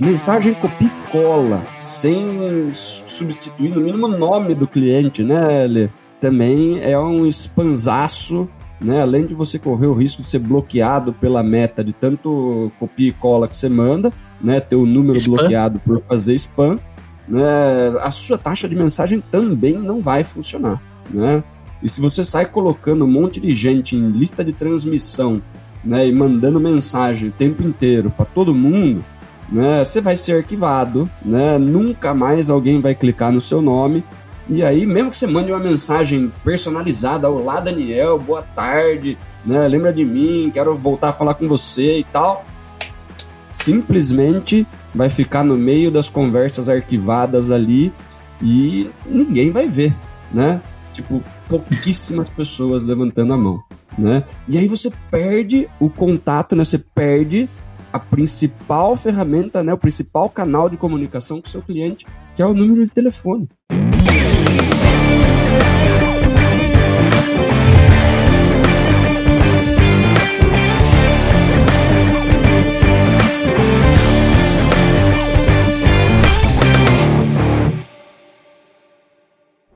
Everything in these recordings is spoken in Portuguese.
Mensagem copia e cola, sem substituir no mínimo o nome do cliente, né, Lê? Também é um spanzaço, né? Além de você correr o risco de ser bloqueado pela meta de tanto copia e cola que você manda, né? Ter o número spam. bloqueado por fazer spam, né? A sua taxa de mensagem também não vai funcionar, né? E se você sai colocando um monte de gente em lista de transmissão, né, e mandando mensagem o tempo inteiro para todo mundo, né, você vai ser arquivado, né? Nunca mais alguém vai clicar no seu nome. E aí, mesmo que você mande uma mensagem personalizada, olá Daniel, boa tarde, né? Lembra de mim, quero voltar a falar com você e tal. Simplesmente vai ficar no meio das conversas arquivadas ali e ninguém vai ver, né? Tipo, pouquíssimas pessoas levantando a mão, né? E aí você perde o contato, né? Você perde a principal ferramenta, né? O principal canal de comunicação com o seu cliente, que é o número de telefone.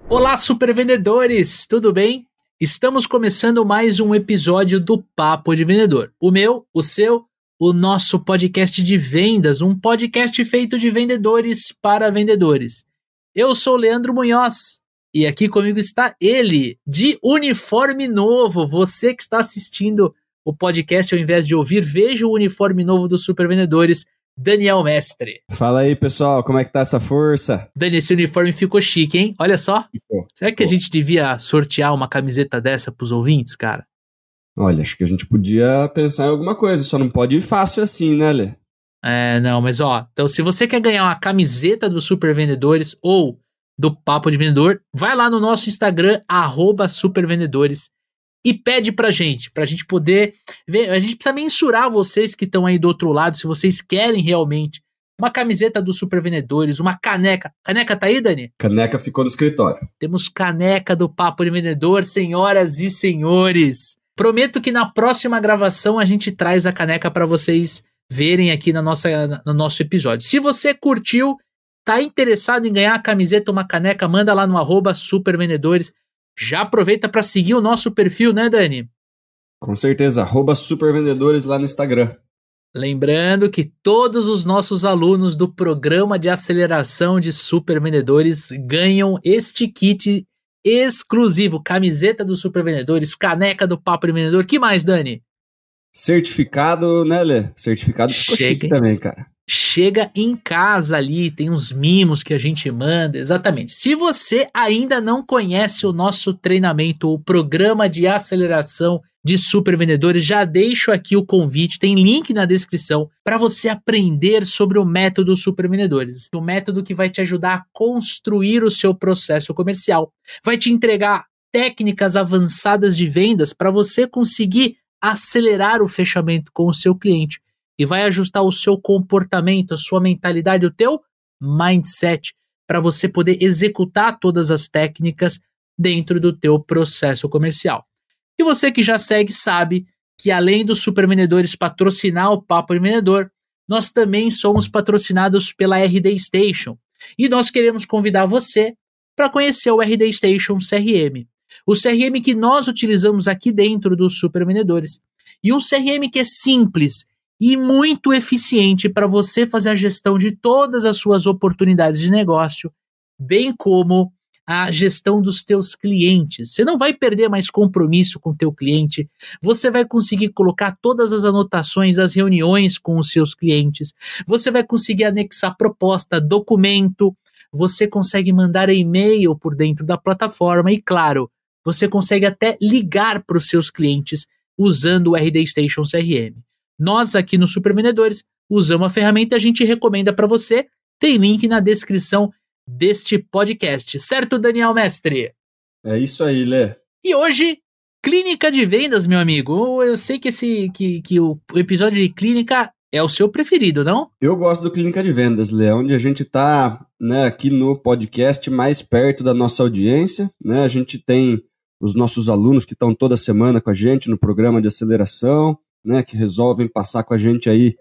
Olá, super vendedores, tudo bem? Estamos começando mais um episódio do Papo de Vendedor. O meu, o seu, o nosso podcast de vendas, um podcast feito de vendedores para vendedores. Eu sou Leandro Munhoz e aqui comigo está ele, de uniforme novo. Você que está assistindo o podcast ao invés de ouvir, veja o uniforme novo dos super vendedores Daniel Mestre. Fala aí, pessoal, como é que tá essa força? Dani, esse uniforme ficou chique, hein? Olha só. Ficou, Será ficou. que a gente devia sortear uma camiseta dessa pros ouvintes, cara? Olha, acho que a gente podia pensar em alguma coisa, só não pode ir fácil assim, né, Lê? É, não, mas ó, então se você quer ganhar uma camiseta dos Super Vendedores ou do Papo de Vendedor, vai lá no nosso Instagram, arroba supervendedores, e pede pra gente, pra gente poder ver. A gente precisa mensurar vocês que estão aí do outro lado, se vocês querem realmente uma camiseta dos Super Vendedores, uma caneca. Caneca tá aí, Dani? Caneca ficou no escritório. Temos caneca do Papo de Vendedor, senhoras e senhores. Prometo que na próxima gravação a gente traz a caneca para vocês verem aqui na nossa, no nosso episódio. Se você curtiu, tá interessado em ganhar a camiseta, uma caneca, manda lá no arroba supervendedores. Já aproveita para seguir o nosso perfil, né, Dani? Com certeza, arroba supervendedores lá no Instagram. Lembrando que todos os nossos alunos do programa de aceleração de supervendedores ganham este kit exclusivo, camiseta dos supervendedores, caneca do Papo de Vendedor. Que mais, Dani? Certificado, né, Lê? Certificado ficou Chega, chique também, cara chega em casa ali, tem uns mimos que a gente manda, exatamente. Se você ainda não conhece o nosso treinamento, o programa de aceleração de super vendedores, já deixo aqui o convite, tem link na descrição para você aprender sobre o método super vendedores. O método que vai te ajudar a construir o seu processo comercial, vai te entregar técnicas avançadas de vendas para você conseguir acelerar o fechamento com o seu cliente e vai ajustar o seu comportamento, a sua mentalidade, o teu mindset para você poder executar todas as técnicas dentro do teu processo comercial. E você que já segue sabe que além dos super vendedores patrocinar o Papo de Vendedor, nós também somos patrocinados pela RD Station. E nós queremos convidar você para conhecer o RD Station CRM. O CRM que nós utilizamos aqui dentro dos super vendedores. E um CRM que é simples, e muito eficiente para você fazer a gestão de todas as suas oportunidades de negócio, bem como a gestão dos teus clientes. Você não vai perder mais compromisso com o teu cliente, você vai conseguir colocar todas as anotações das reuniões com os seus clientes, você vai conseguir anexar proposta, documento, você consegue mandar e-mail por dentro da plataforma e, claro, você consegue até ligar para os seus clientes usando o RD Station CRM. Nós aqui no Super Vendedores usamos a ferramenta e a gente recomenda para você. Tem link na descrição deste podcast, certo, Daniel Mestre? É isso aí, Lê. E hoje, clínica de vendas, meu amigo. Eu sei que esse que, que o episódio de clínica é o seu preferido, não? Eu gosto do Clínica de Vendas, Lê, onde a gente está né, aqui no podcast mais perto da nossa audiência. Né? A gente tem os nossos alunos que estão toda semana com a gente no programa de aceleração né, que resolvem passar com a gente aí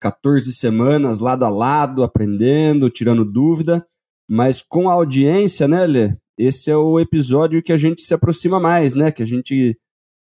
14 semanas lado a lado, aprendendo, tirando dúvida, mas com a audiência, né, Lê? Esse é o episódio que a gente se aproxima mais, né? Que a gente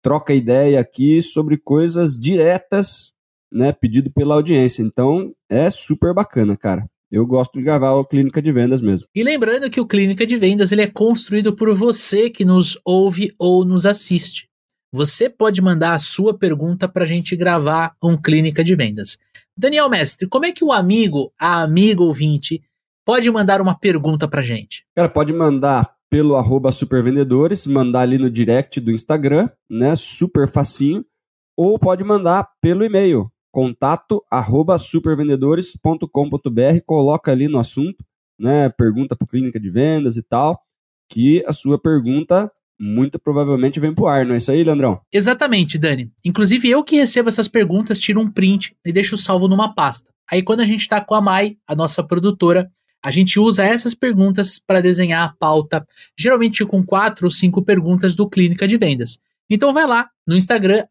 troca ideia aqui sobre coisas diretas, né? Pedido pela audiência. Então, é super bacana, cara. Eu gosto de gravar o Clínica de Vendas mesmo. E lembrando que o Clínica de Vendas ele é construído por você que nos ouve ou nos assiste. Você pode mandar a sua pergunta para a gente gravar um Clínica de Vendas. Daniel Mestre, como é que o amigo, a amiga ouvinte, pode mandar uma pergunta para gente? Cara, pode mandar pelo arroba supervendedores, mandar ali no direct do Instagram, né? Super facinho. Ou pode mandar pelo e-mail, contato arroba supervendedores.com.br, coloca ali no assunto, né? Pergunta para clínica de vendas e tal, que a sua pergunta muito provavelmente vem pro ar, não é isso aí, Leandrão? Exatamente, Dani. Inclusive, eu que recebo essas perguntas, tiro um print e deixo salvo numa pasta. Aí, quando a gente está com a Mai, a nossa produtora, a gente usa essas perguntas para desenhar a pauta, geralmente com quatro ou cinco perguntas do Clínica de Vendas. Então, vai lá no Instagram,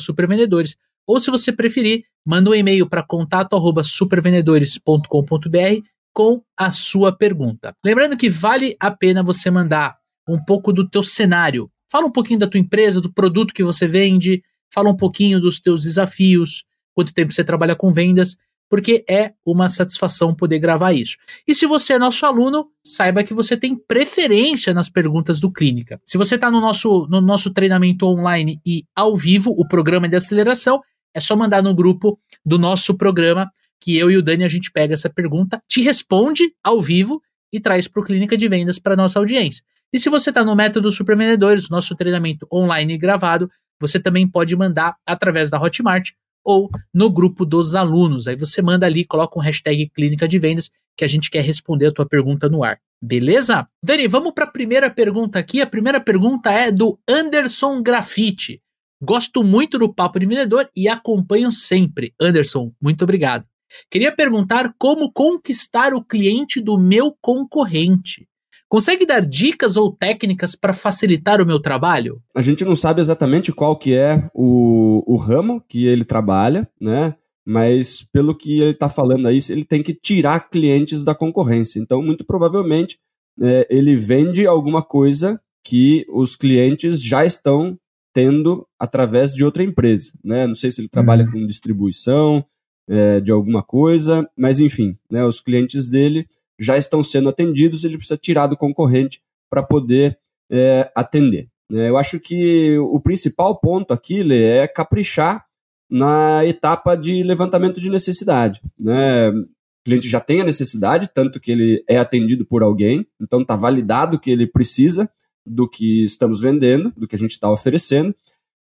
supervendedores, ou se você preferir, manda um e-mail para contato supervendedores.com.br com a sua pergunta. Lembrando que vale a pena você mandar um pouco do teu cenário. Fala um pouquinho da tua empresa, do produto que você vende, fala um pouquinho dos teus desafios, quanto tempo você trabalha com vendas, porque é uma satisfação poder gravar isso. E se você é nosso aluno, saiba que você tem preferência nas perguntas do Clínica. Se você está no nosso, no nosso treinamento online e ao vivo, o programa de aceleração, é só mandar no grupo do nosso programa que eu e o Dani a gente pega essa pergunta, te responde ao vivo e traz para o Clínica de Vendas para nossa audiência. E se você está no método Supervendedores, nosso treinamento online gravado, você também pode mandar através da Hotmart ou no grupo dos alunos. Aí você manda ali, coloca um hashtag Clínica de Vendas que a gente quer responder a tua pergunta no ar. Beleza? Dani, vamos para a primeira pergunta aqui. A primeira pergunta é do Anderson Grafite. Gosto muito do Papo de Vendedor e acompanho sempre. Anderson, muito obrigado. Queria perguntar como conquistar o cliente do meu concorrente. Consegue dar dicas ou técnicas para facilitar o meu trabalho? A gente não sabe exatamente qual que é o, o ramo que ele trabalha, né? Mas pelo que ele está falando aí, ele tem que tirar clientes da concorrência. Então, muito provavelmente, é, ele vende alguma coisa que os clientes já estão tendo através de outra empresa, né? Não sei se ele trabalha uhum. com distribuição é, de alguma coisa, mas enfim, né? Os clientes dele já estão sendo atendidos, ele precisa tirar do concorrente para poder é, atender. É, eu acho que o principal ponto aqui Lê, é caprichar na etapa de levantamento de necessidade. Né? O cliente já tem a necessidade, tanto que ele é atendido por alguém, então está validado que ele precisa do que estamos vendendo, do que a gente está oferecendo.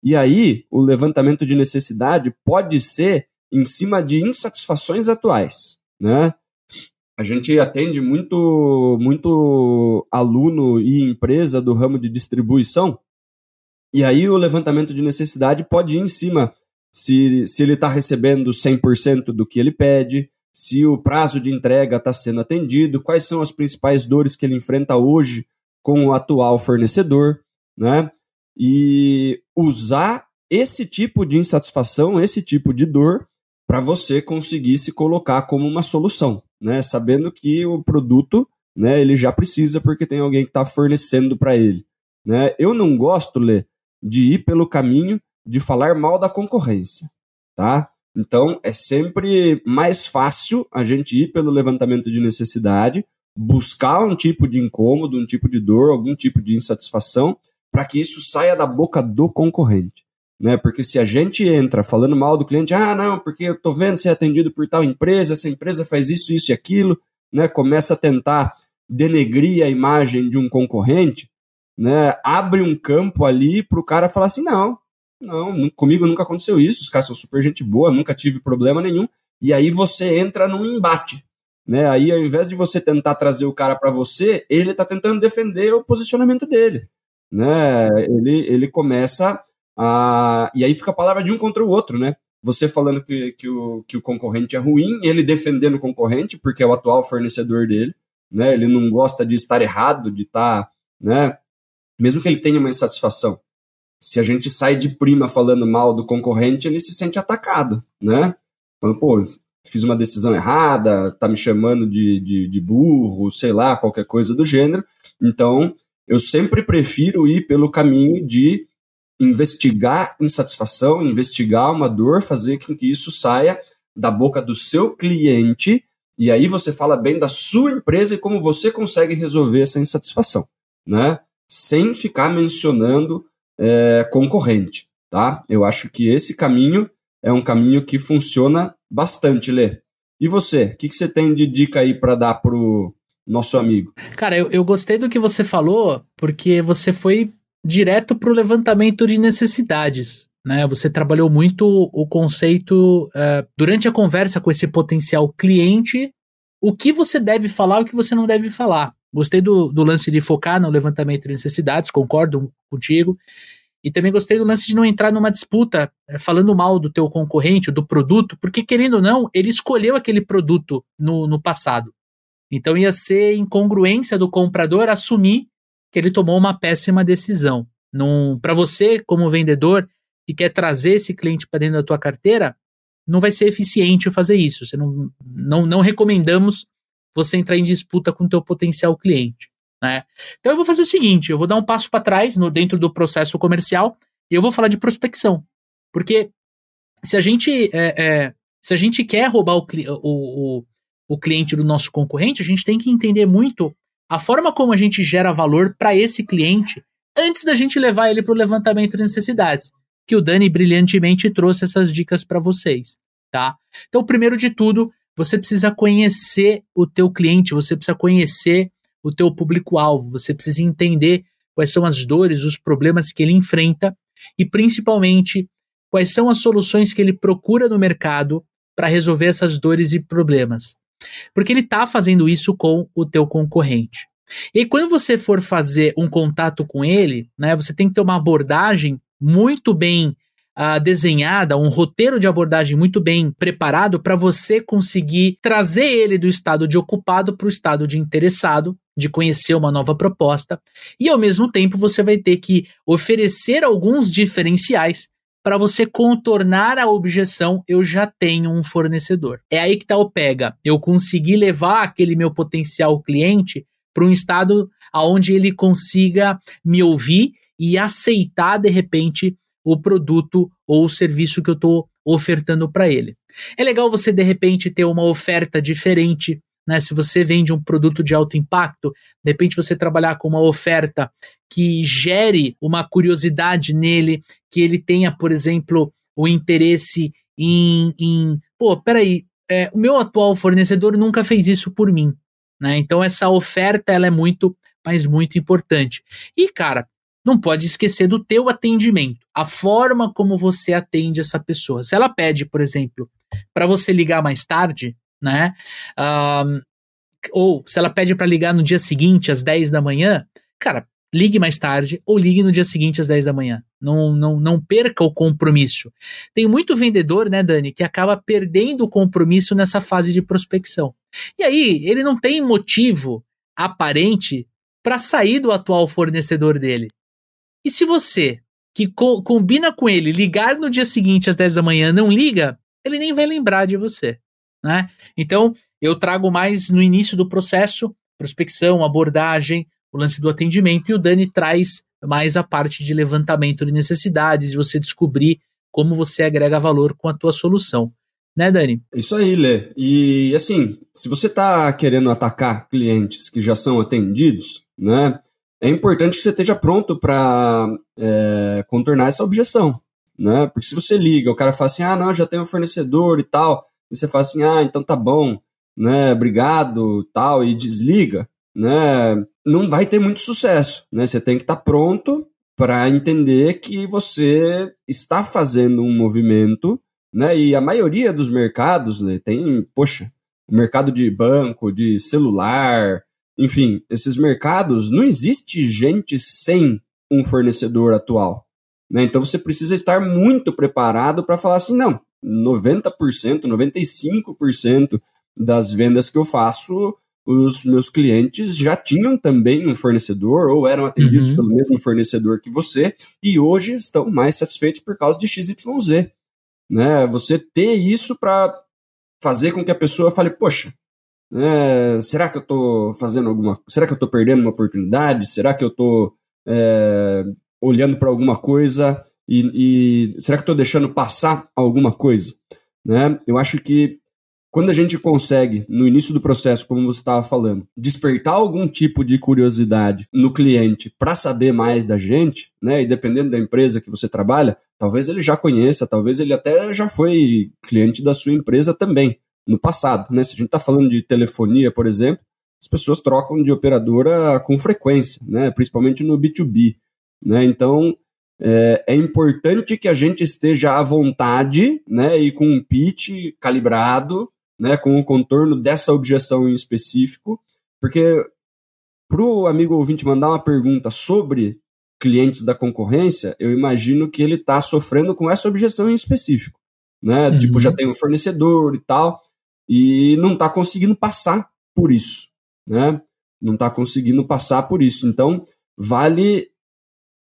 E aí, o levantamento de necessidade pode ser em cima de insatisfações atuais. Né? A gente atende muito, muito aluno e empresa do ramo de distribuição, e aí o levantamento de necessidade pode ir em cima se, se ele está recebendo 100% do que ele pede, se o prazo de entrega está sendo atendido, quais são as principais dores que ele enfrenta hoje com o atual fornecedor, né? E usar esse tipo de insatisfação, esse tipo de dor, para você conseguir se colocar como uma solução né, sabendo que o produto, né, ele já precisa porque tem alguém que está fornecendo para ele, né? Eu não gosto, Lê, de ir pelo caminho de falar mal da concorrência, tá? Então é sempre mais fácil a gente ir pelo levantamento de necessidade, buscar um tipo de incômodo, um tipo de dor, algum tipo de insatisfação, para que isso saia da boca do concorrente né? Porque se a gente entra falando mal do cliente, ah, não, porque eu tô vendo ser atendido por tal empresa, essa empresa faz isso, isso e aquilo, né? Começa a tentar denegrir a imagem de um concorrente, né? Abre um campo ali para o cara falar assim, não, não, comigo nunca aconteceu isso, os caras são super gente boa, nunca tive problema nenhum. E aí você entra num embate, né? Aí ao invés de você tentar trazer o cara para você, ele está tentando defender o posicionamento dele, né? Ele ele começa ah, e aí fica a palavra de um contra o outro, né? Você falando que, que, o, que o concorrente é ruim, ele defendendo o concorrente, porque é o atual fornecedor dele, né? Ele não gosta de estar errado, de estar, tá, né? Mesmo que ele tenha uma insatisfação. Se a gente sai de prima falando mal do concorrente, ele se sente atacado, né? Falando, pô, fiz uma decisão errada, tá me chamando de, de, de burro, sei lá, qualquer coisa do gênero. Então, eu sempre prefiro ir pelo caminho de investigar insatisfação, investigar uma dor, fazer com que isso saia da boca do seu cliente, e aí você fala bem da sua empresa e como você consegue resolver essa insatisfação, né? Sem ficar mencionando é, concorrente, tá? Eu acho que esse caminho é um caminho que funciona bastante, Lê. E você, o que, que você tem de dica aí para dar pro nosso amigo? Cara, eu, eu gostei do que você falou, porque você foi direto para o levantamento de necessidades. Né? Você trabalhou muito o conceito uh, durante a conversa com esse potencial cliente, o que você deve falar e o que você não deve falar. Gostei do, do lance de focar no levantamento de necessidades, concordo contigo. E também gostei do lance de não entrar numa disputa uh, falando mal do teu concorrente, do produto, porque querendo ou não, ele escolheu aquele produto no, no passado. Então ia ser incongruência do comprador assumir que ele tomou uma péssima decisão. Para você, como vendedor, que quer trazer esse cliente para dentro da tua carteira, não vai ser eficiente fazer isso. Você não, não, não recomendamos você entrar em disputa com o teu potencial cliente. Né? Então eu vou fazer o seguinte, eu vou dar um passo para trás no dentro do processo comercial e eu vou falar de prospecção. Porque se a gente, é, é, se a gente quer roubar o, o, o, o cliente do nosso concorrente, a gente tem que entender muito a forma como a gente gera valor para esse cliente antes da gente levar ele para o levantamento de necessidades, que o Dani brilhantemente trouxe essas dicas para vocês, tá? Então, primeiro de tudo, você precisa conhecer o teu cliente, você precisa conhecer o teu público-alvo, você precisa entender quais são as dores, os problemas que ele enfrenta e principalmente quais são as soluções que ele procura no mercado para resolver essas dores e problemas. Porque ele está fazendo isso com o teu concorrente. E quando você for fazer um contato com ele, né, você tem que ter uma abordagem muito bem uh, desenhada, um roteiro de abordagem muito bem preparado para você conseguir trazer ele do estado de ocupado para o estado de interessado, de conhecer uma nova proposta. E ao mesmo tempo você vai ter que oferecer alguns diferenciais para você contornar a objeção, eu já tenho um fornecedor. É aí que está o pega. Eu consegui levar aquele meu potencial cliente para um estado onde ele consiga me ouvir e aceitar de repente o produto ou o serviço que eu estou ofertando para ele. É legal você de repente ter uma oferta diferente né? Se você vende um produto de alto impacto, de repente você trabalhar com uma oferta que gere uma curiosidade nele, que ele tenha, por exemplo, o interesse em, em pô, peraí, é, o meu atual fornecedor nunca fez isso por mim, né? Então essa oferta ela é muito, mas muito importante. E cara, não pode esquecer do teu atendimento, a forma como você atende essa pessoa. Se ela pede, por exemplo, para você ligar mais tarde, né? Um, ou se ela pede para ligar no dia seguinte, às 10 da manhã, cara, ligue mais tarde ou ligue no dia seguinte às 10 da manhã. Não, não, não perca o compromisso. Tem muito vendedor, né, Dani, que acaba perdendo o compromisso nessa fase de prospecção. E aí, ele não tem motivo aparente para sair do atual fornecedor dele. E se você, que co combina com ele, ligar no dia seguinte às 10 da manhã, não liga, ele nem vai lembrar de você né? Então, eu trago mais no início do processo, prospecção, abordagem, o lance do atendimento, e o Dani traz mais a parte de levantamento de necessidades, e você descobrir como você agrega valor com a tua solução. Né, Dani? Isso aí, Lê. E assim, se você está querendo atacar clientes que já são atendidos, né, é importante que você esteja pronto para é, contornar essa objeção, né? Porque se você liga, o cara fala assim, ah, não, já tem um fornecedor e tal, e você fala assim, ah, então tá bom, né, obrigado, tal, e desliga, né, não vai ter muito sucesso, né? Você tem que estar tá pronto para entender que você está fazendo um movimento, né? E a maioria dos mercados né, tem, poxa, mercado de banco, de celular, enfim, esses mercados não existe gente sem um fornecedor atual, né? Então você precisa estar muito preparado para falar assim, não, 90%, 95% das vendas que eu faço, os meus clientes já tinham também um fornecedor ou eram atendidos uhum. pelo mesmo fornecedor que você e hoje estão mais satisfeitos por causa de XYZ. Né? Você ter isso para fazer com que a pessoa fale, poxa, é, será que eu estou fazendo alguma, será que eu estou perdendo uma oportunidade? Será que eu estou é, olhando para alguma coisa e, e será que estou deixando passar alguma coisa? Né? Eu acho que quando a gente consegue, no início do processo, como você estava falando, despertar algum tipo de curiosidade no cliente para saber mais da gente, né? E dependendo da empresa que você trabalha, talvez ele já conheça, talvez ele até já foi cliente da sua empresa também no passado, né? Se a gente está falando de telefonia, por exemplo, as pessoas trocam de operadora com frequência, né? Principalmente no B2B, né? Então é, é, importante que a gente esteja à vontade, né? E com um pitch calibrado né, com o contorno dessa objeção em específico, porque para o amigo ouvinte mandar uma pergunta sobre clientes da concorrência, eu imagino que ele está sofrendo com essa objeção em específico. Né? Uhum. Tipo, já tem um fornecedor e tal, e não está conseguindo passar por isso. Né? Não está conseguindo passar por isso. Então, vale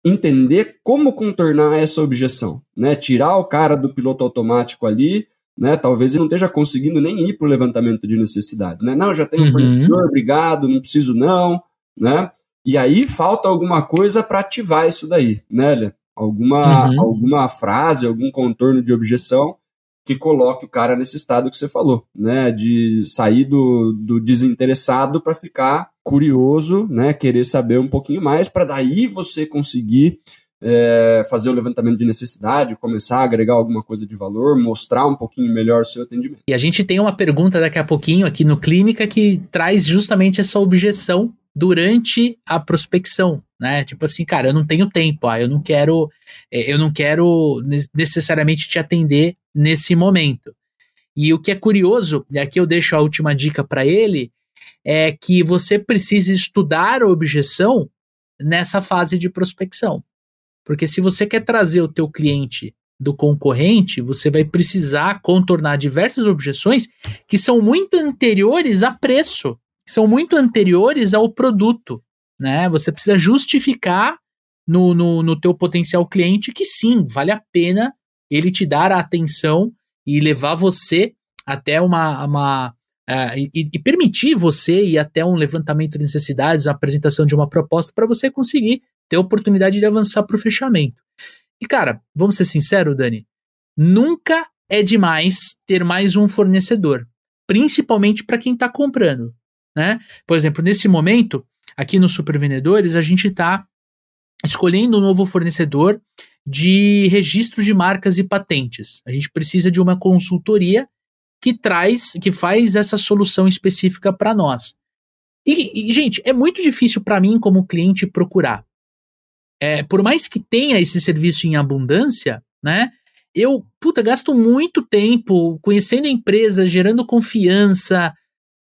entender como contornar essa objeção. Né? Tirar o cara do piloto automático ali né? Talvez ele não esteja conseguindo nem ir para o levantamento de necessidade, né? Não, já tenho uhum. fornecedor, obrigado, não preciso não, né? E aí falta alguma coisa para ativar isso daí, né, Alguma, uhum. alguma frase, algum contorno de objeção que coloque o cara nesse estado que você falou, né? De sair do, do desinteressado para ficar curioso, né? Querer saber um pouquinho mais, para daí você conseguir é, fazer o levantamento de necessidade, começar a agregar alguma coisa de valor, mostrar um pouquinho melhor o seu atendimento. E a gente tem uma pergunta daqui a pouquinho aqui no Clínica que traz justamente essa objeção durante a prospecção, né? Tipo assim, cara, eu não tenho tempo, ah, eu não quero, é, eu não quero necessariamente te atender nesse momento. E o que é curioso, e aqui eu deixo a última dica para ele, é que você precisa estudar a objeção nessa fase de prospecção. Porque se você quer trazer o teu cliente do concorrente, você vai precisar contornar diversas objeções que são muito anteriores a preço, que são muito anteriores ao produto, né? Você precisa justificar no, no, no teu potencial cliente que sim, vale a pena ele te dar a atenção e levar você até uma, uma uh, e, e, permitir você ir até um levantamento de necessidades, a apresentação de uma proposta para você conseguir ter oportunidade de avançar para o fechamento. E cara, vamos ser sinceros, Dani, nunca é demais ter mais um fornecedor, principalmente para quem está comprando, né? Por exemplo, nesse momento, aqui nos Supervendedores, a gente está escolhendo um novo fornecedor de registro de marcas e patentes. A gente precisa de uma consultoria que traz, que faz essa solução específica para nós. E, e, gente, é muito difícil para mim, como cliente, procurar é, por mais que tenha esse serviço em abundância, né? Eu, puta, gasto muito tempo conhecendo a empresa, gerando confiança.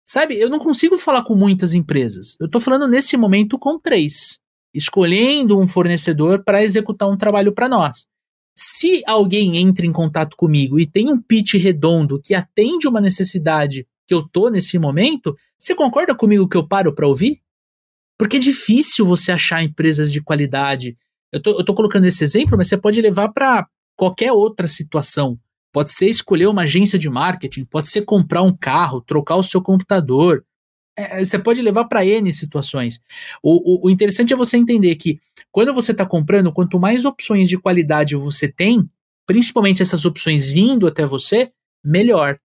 Sabe, eu não consigo falar com muitas empresas. Eu tô falando nesse momento com três, escolhendo um fornecedor para executar um trabalho para nós. Se alguém entra em contato comigo e tem um pitch redondo que atende uma necessidade que eu tô nesse momento, você concorda comigo que eu paro para ouvir? Porque é difícil você achar empresas de qualidade. Eu tô, eu tô colocando esse exemplo, mas você pode levar para qualquer outra situação. Pode ser escolher uma agência de marketing, pode ser comprar um carro, trocar o seu computador. É, é você pode levar para N situações. O, o, o, interessante é você entender que quando você está comprando, quanto mais opções de qualidade você tem, principalmente essas opções vindo até você, melhor.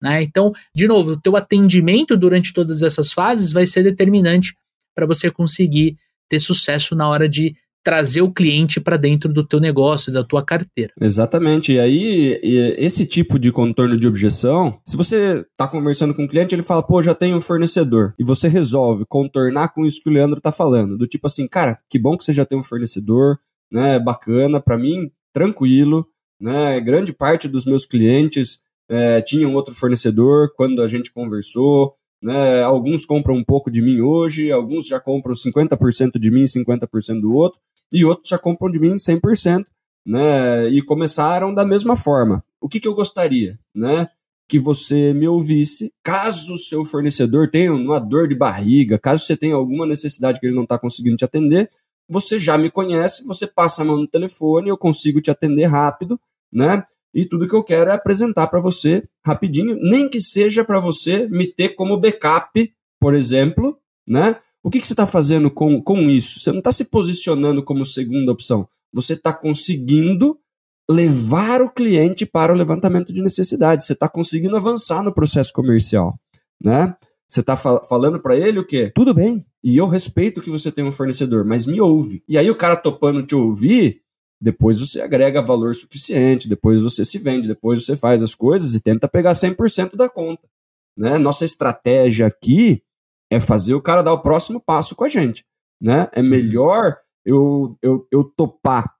Né? Então, de novo, o teu atendimento durante todas essas fases vai ser determinante para você conseguir ter sucesso na hora de trazer o cliente para dentro do teu negócio, da tua carteira. Exatamente. E aí, esse tipo de contorno de objeção, se você está conversando com o cliente, ele fala, pô, já tenho um fornecedor, e você resolve contornar com isso que o Leandro está falando, do tipo assim, cara, que bom que você já tem um fornecedor, né, bacana, para mim, tranquilo, né, grande parte dos meus clientes é, tinham outro fornecedor quando a gente conversou, né? Alguns compram um pouco de mim hoje, alguns já compram 50% de mim e 50% do outro, e outros já compram de mim 100%, né? E começaram da mesma forma. O que, que eu gostaria, né? Que você me ouvisse, caso o seu fornecedor tenha uma dor de barriga, caso você tenha alguma necessidade que ele não está conseguindo te atender, você já me conhece, você passa a mão no telefone, eu consigo te atender rápido, né? e tudo que eu quero é apresentar para você rapidinho, nem que seja para você me ter como backup, por exemplo, né? O que, que você está fazendo com, com isso? Você não está se posicionando como segunda opção. Você está conseguindo levar o cliente para o levantamento de necessidade. Você está conseguindo avançar no processo comercial, né? Você está fa falando para ele o quê? Tudo bem. E eu respeito que você tem um fornecedor, mas me ouve. E aí o cara topando te ouvir, depois você agrega valor suficiente, depois você se vende, depois você faz as coisas e tenta pegar 100% da conta. Né? Nossa estratégia aqui é fazer o cara dar o próximo passo com a gente. Né? É melhor eu, eu, eu topar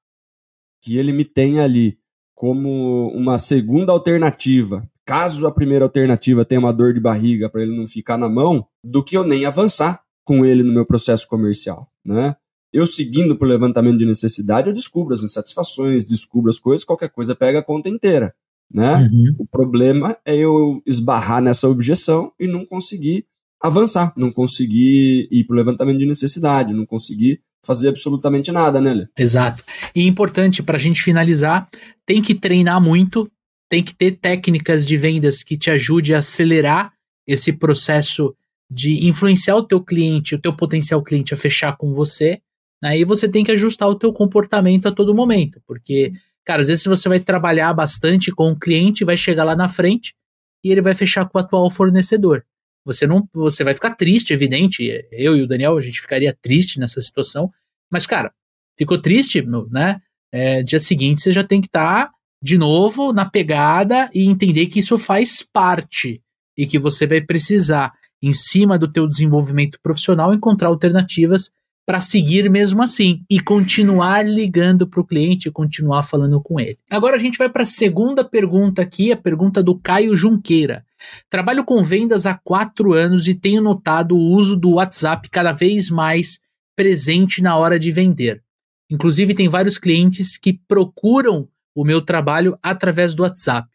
que ele me tenha ali como uma segunda alternativa, caso a primeira alternativa tenha uma dor de barriga para ele não ficar na mão, do que eu nem avançar com ele no meu processo comercial, né? Eu seguindo por levantamento de necessidade, eu descubro as insatisfações, descubro as coisas, qualquer coisa pega a conta inteira, né? Uhum. O problema é eu esbarrar nessa objeção e não conseguir avançar, não conseguir ir para o levantamento de necessidade, não conseguir fazer absolutamente nada, né, Lê? Exato. E importante para a gente finalizar, tem que treinar muito, tem que ter técnicas de vendas que te ajude a acelerar esse processo de influenciar o teu cliente, o teu potencial cliente a fechar com você. Aí você tem que ajustar o teu comportamento a todo momento, porque, cara, às vezes você vai trabalhar bastante com o cliente, vai chegar lá na frente e ele vai fechar com o atual fornecedor. Você não, você vai ficar triste, evidente. Eu e o Daniel, a gente ficaria triste nessa situação. Mas, cara, ficou triste, né? É, dia seguinte você já tem que estar tá de novo na pegada e entender que isso faz parte e que você vai precisar, em cima do teu desenvolvimento profissional, encontrar alternativas para seguir mesmo assim e continuar ligando para o cliente continuar falando com ele. Agora a gente vai para a segunda pergunta aqui, a pergunta do Caio Junqueira. Trabalho com vendas há quatro anos e tenho notado o uso do WhatsApp cada vez mais presente na hora de vender. Inclusive, tem vários clientes que procuram o meu trabalho através do WhatsApp.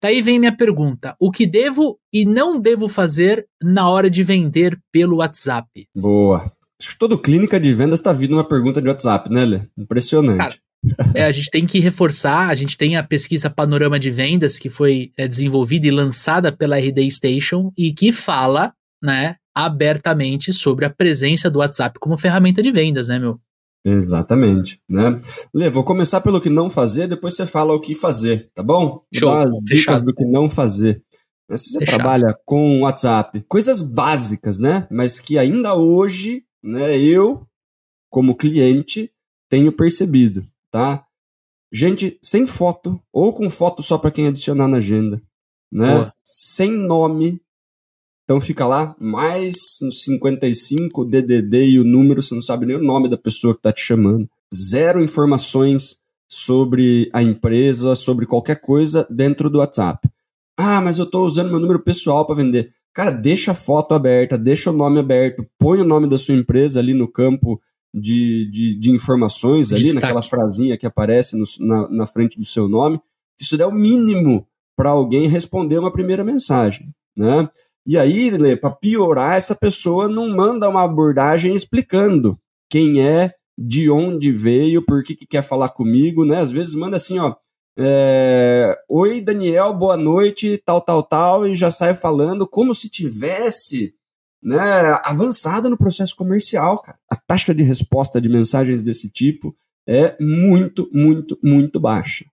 Daí vem minha pergunta: o que devo e não devo fazer na hora de vender pelo WhatsApp? Boa. Acho que todo clínica de vendas está vindo uma pergunta de WhatsApp, né, Lê? Impressionante. Cara, é, a gente tem que reforçar, a gente tem a pesquisa Panorama de Vendas, que foi é, desenvolvida e lançada pela RD Station e que fala, né, abertamente sobre a presença do WhatsApp como ferramenta de vendas, né, meu? Exatamente, né? Lê, vou começar pelo que não fazer, depois você fala o que fazer, tá bom? Show, as dicas do que não fazer. Se você Fechado. trabalha com WhatsApp, coisas básicas, né? Mas que ainda hoje né, eu, como cliente, tenho percebido, tá? Gente sem foto, ou com foto só para quem adicionar na agenda, né? Boa. Sem nome. Então fica lá, mais nos 55 DDD e o número, você não sabe nem o nome da pessoa que está te chamando. Zero informações sobre a empresa, sobre qualquer coisa dentro do WhatsApp. Ah, mas eu estou usando meu número pessoal para vender. Cara, deixa a foto aberta, deixa o nome aberto, põe o nome da sua empresa ali no campo de, de, de informações, ali Destaque. naquela frasinha que aparece no, na, na frente do seu nome. Isso é o mínimo para alguém responder uma primeira mensagem, né? E aí, para piorar, essa pessoa não manda uma abordagem explicando quem é, de onde veio, por que, que quer falar comigo, né? Às vezes manda assim, ó, é, Oi, Daniel, boa noite, tal, tal, tal, e já sai falando como se tivesse né, avançado no processo comercial, cara. A taxa de resposta de mensagens desse tipo é muito, muito, muito baixa,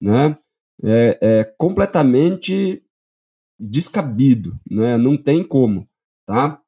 né? É, é completamente descabido, né? Não tem como, tá?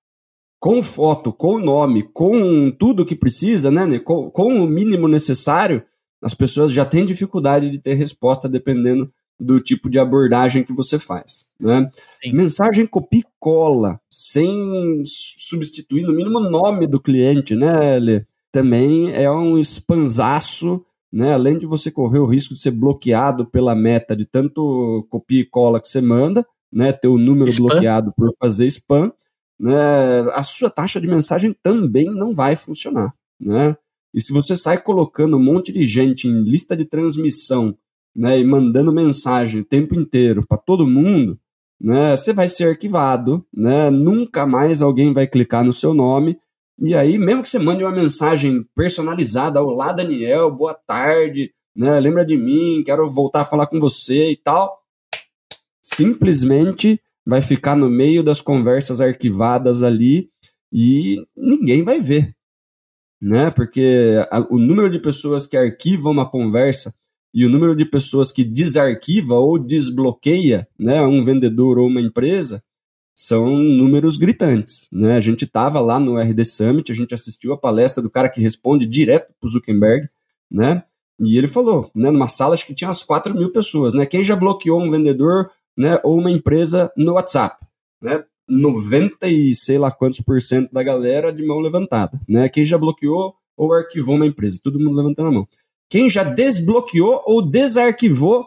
Com foto, com nome, com tudo que precisa, né? Com, com o mínimo necessário, as pessoas já têm dificuldade de ter resposta dependendo do tipo de abordagem que você faz. Né? Mensagem copia e cola, sem substituir no mínimo o nome do cliente, né, Lê? Também é um espanzaço, né? Além de você correr o risco de ser bloqueado pela meta de tanto copia e cola que você manda, né? Ter o número spam. bloqueado por fazer spam, né? A sua taxa de mensagem também não vai funcionar, né? E se você sai colocando um monte de gente em lista de transmissão, né, e mandando mensagem o tempo inteiro para todo mundo, né, você vai ser arquivado, né? Nunca mais alguém vai clicar no seu nome. E aí, mesmo que você mande uma mensagem personalizada, olá Daniel, boa tarde, né? Lembra de mim, quero voltar a falar com você e tal. Simplesmente vai ficar no meio das conversas arquivadas ali e ninguém vai ver, né? Porque a, o número de pessoas que arquivam uma conversa e o número de pessoas que desarquiva ou desbloqueia, né, um vendedor ou uma empresa, são números gritantes, né? A gente estava lá no RD Summit, a gente assistiu a palestra do cara que responde direto para o Zuckerberg, né? E ele falou, né, numa sala acho que tinha umas 4 mil pessoas, né? Quem já bloqueou um vendedor, né, ou uma empresa no WhatsApp, né? 90 e sei lá quantos por cento da galera de mão levantada, né? Quem já bloqueou ou arquivou uma empresa, todo mundo levantando a mão. Quem já desbloqueou ou desarquivou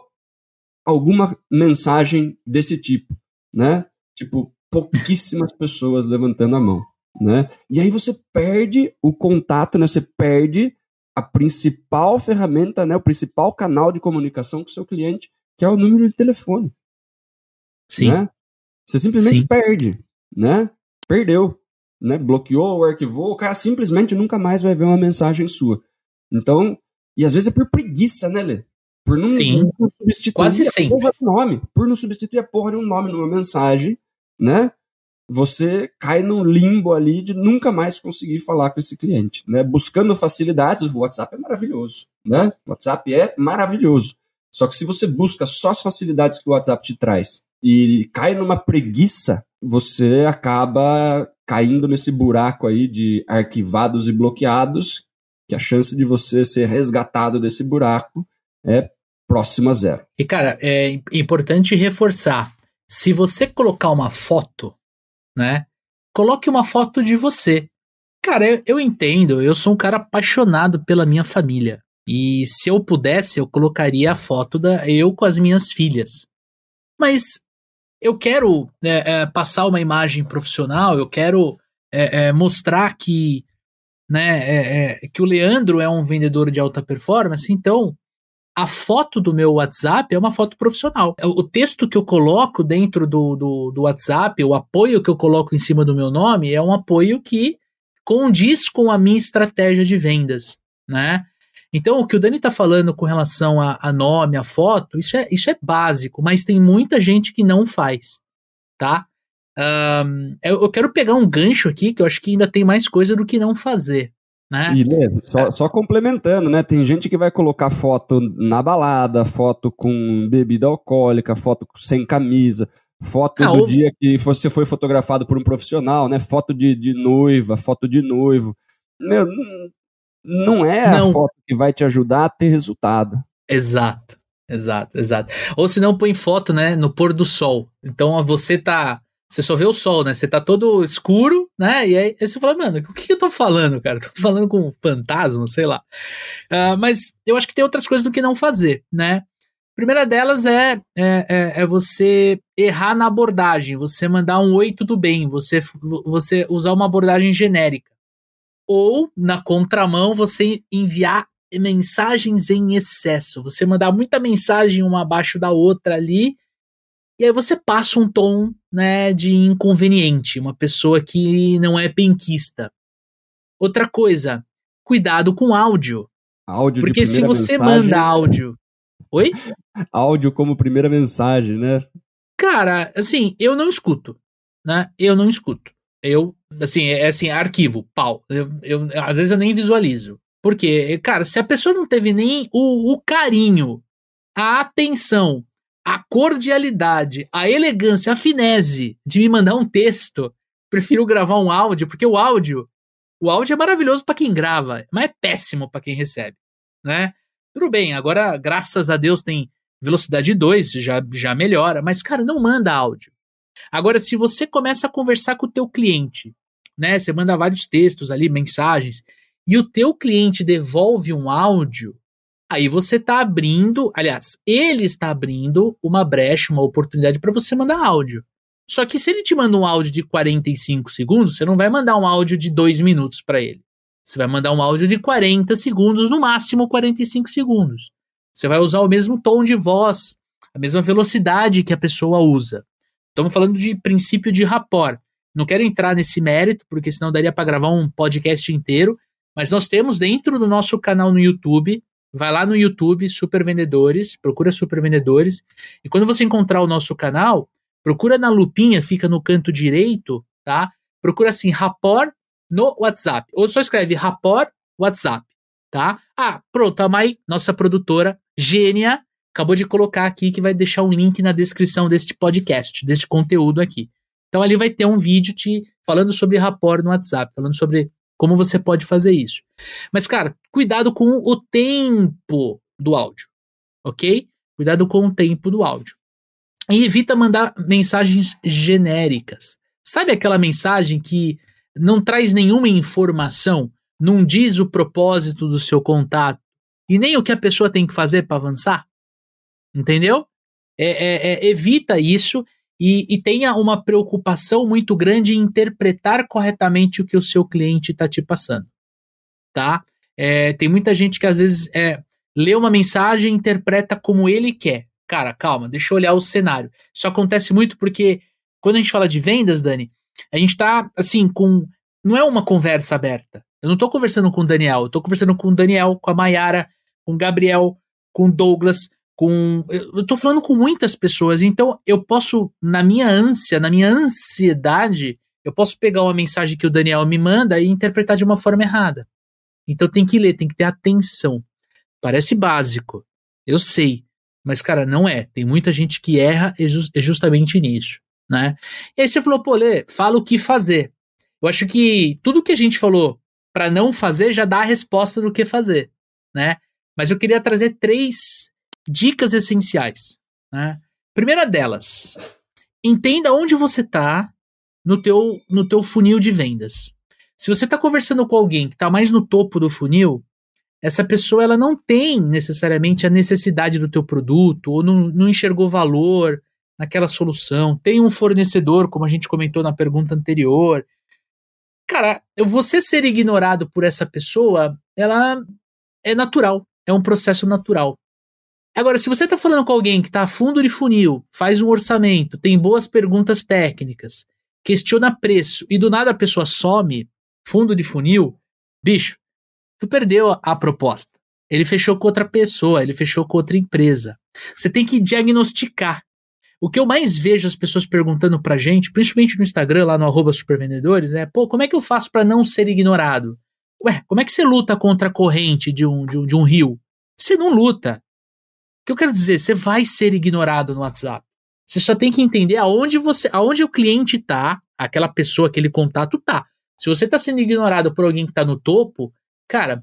alguma mensagem desse tipo, né? Tipo, pouquíssimas pessoas levantando a mão, né? E aí você perde o contato, né? Você perde a principal ferramenta, né? O principal canal de comunicação com o seu cliente, que é o número de telefone. Sim. Né? Você simplesmente Sim. perde, né? Perdeu, né? Bloqueou ou arquivou, o cara simplesmente nunca mais vai ver uma mensagem sua. Então, e às vezes é por preguiça, né, Lê? Por não, Sim. não substituir Quase a sempre. porra do nome. Por não substituir a porra de um nome numa mensagem, né? Você cai num limbo ali de nunca mais conseguir falar com esse cliente, né? Buscando facilidades, o WhatsApp é maravilhoso, né? O WhatsApp é maravilhoso. Só que se você busca só as facilidades que o WhatsApp te traz e cai numa preguiça, você acaba caindo nesse buraco aí de arquivados e bloqueados, que a chance de você ser resgatado desse buraco é próxima a zero. E, cara, é importante reforçar. Se você colocar uma foto, né? Coloque uma foto de você. Cara, eu, eu entendo, eu sou um cara apaixonado pela minha família. E se eu pudesse, eu colocaria a foto da eu com as minhas filhas. Mas eu quero é, é, passar uma imagem profissional, eu quero é, é, mostrar que, né, é, é, que o Leandro é um vendedor de alta performance, então a foto do meu WhatsApp é uma foto profissional. O texto que eu coloco dentro do, do, do, WhatsApp, o apoio que eu coloco em cima do meu nome, é um apoio que condiz com a minha estratégia de vendas, né? Então, o que o Dani está falando com relação a, a, nome, a foto, isso é, isso é básico, mas tem muita gente que não faz, tá? Um, eu, quero pegar um gancho aqui, que eu acho que ainda tem mais coisa do que não fazer. Né? E Lê, só, só, complementando, né? Tem gente que vai colocar foto na balada, foto com bebida alcoólica, foto sem camisa, foto ah, do ou... dia que você foi fotografado por um profissional, né? Foto de, de noiva, foto de noivo. Meu, não é não. a foto que vai te ajudar a ter resultado. Exato, exato, exato. Ou se não põe foto, né, no pôr do sol. Então você tá você só vê o sol, né? Você tá todo escuro, né? E aí, aí você fala, mano, o que, eu tô falando, cara? Tô falando com um fantasma, sei lá. Uh, mas eu acho que tem outras coisas do que não fazer, né? Primeira delas é, é, é, é, você errar na abordagem, você mandar um oi, tudo bem, você, você usar uma abordagem genérica. Ou, na contramão, você enviar mensagens em excesso, você mandar muita mensagem uma abaixo da outra ali, e aí você passa um tom, né, de inconveniente, uma pessoa que não é penquista. Outra coisa, cuidado com áudio. Áudio Porque se você mensagem... manda áudio. Oi? áudio como primeira mensagem, né? Cara, assim, eu não escuto, né? Eu não escuto. Eu, assim, é assim, arquivo, pau. Eu, eu, às vezes eu nem visualizo. Porque, cara, se a pessoa não teve nem o, o carinho, a atenção a cordialidade, a elegância, a finese de me mandar um texto, prefiro gravar um áudio, porque o áudio, o áudio é maravilhoso para quem grava, mas é péssimo para quem recebe, né? Tudo bem, agora graças a Deus tem velocidade 2, já já melhora, mas cara, não manda áudio. Agora se você começa a conversar com o teu cliente, né? Você manda vários textos ali, mensagens, e o teu cliente devolve um áudio, Aí você está abrindo, aliás, ele está abrindo uma brecha, uma oportunidade para você mandar áudio. Só que se ele te manda um áudio de 45 segundos, você não vai mandar um áudio de 2 minutos para ele. Você vai mandar um áudio de 40 segundos, no máximo 45 segundos. Você vai usar o mesmo tom de voz, a mesma velocidade que a pessoa usa. Estamos falando de princípio de rapport. Não quero entrar nesse mérito, porque senão daria para gravar um podcast inteiro, mas nós temos dentro do nosso canal no YouTube vai lá no YouTube, Super Vendedores, procura Super Vendedores, e quando você encontrar o nosso canal, procura na lupinha, fica no canto direito, tá? Procura assim, Rapor no WhatsApp, ou só escreve Rapor WhatsApp, tá? Ah, pronto, a Mai, nossa produtora, gênia, acabou de colocar aqui que vai deixar um link na descrição deste podcast, desse conteúdo aqui. Então ali vai ter um vídeo te falando sobre rapport no WhatsApp, falando sobre como você pode fazer isso. Mas, cara, cuidado com o tempo do áudio, ok? Cuidado com o tempo do áudio. E evita mandar mensagens genéricas. Sabe aquela mensagem que não traz nenhuma informação, não diz o propósito do seu contato e nem o que a pessoa tem que fazer para avançar? Entendeu? É, é, é, evita isso e, e, tenha uma preocupação muito grande em interpretar corretamente o que o seu cliente está te passando. Tá? É, tem muita gente que às vezes é, lê uma mensagem e interpreta como ele quer. Cara, calma, deixa eu olhar o cenário. Isso acontece muito porque quando a gente fala de vendas, Dani, a gente está assim com. Não é uma conversa aberta. Eu não estou conversando com o Daniel, eu conversando com o Daniel, com a Mayara, com o Gabriel, com o Douglas, com. Eu tô falando com muitas pessoas, então eu posso, na minha ânsia, na minha ansiedade, eu posso pegar uma mensagem que o Daniel me manda e interpretar de uma forma errada. Então tem que ler, tem que ter atenção. Parece básico, eu sei, mas cara, não é. Tem muita gente que erra just, justamente nisso, né? E aí você falou, pô, Lê, fala o que fazer. Eu acho que tudo que a gente falou para não fazer já dá a resposta do que fazer, né? Mas eu queria trazer três dicas essenciais. Né? Primeira delas, entenda onde você está no teu, no teu funil de vendas. Se você está conversando com alguém que está mais no topo do funil, essa pessoa ela não tem necessariamente a necessidade do teu produto ou não, não enxergou valor naquela solução. Tem um fornecedor, como a gente comentou na pergunta anterior. Cara, você ser ignorado por essa pessoa, ela é natural, é um processo natural. Agora, se você está falando com alguém que está a fundo de funil, faz um orçamento, tem boas perguntas técnicas, questiona preço e do nada a pessoa some, fundo de funil, bicho, tu perdeu a proposta. Ele fechou com outra pessoa, ele fechou com outra empresa. Você tem que diagnosticar. O que eu mais vejo as pessoas perguntando pra gente, principalmente no Instagram, lá no supervendedores, é, pô, como é que eu faço para não ser ignorado? Ué, como é que você luta contra a corrente de um, de um, de um rio? Você não luta que eu quero dizer? Você vai ser ignorado no WhatsApp. Você só tem que entender aonde você, aonde o cliente tá, aquela pessoa, aquele contato tá. Se você tá sendo ignorado por alguém que tá no topo, cara,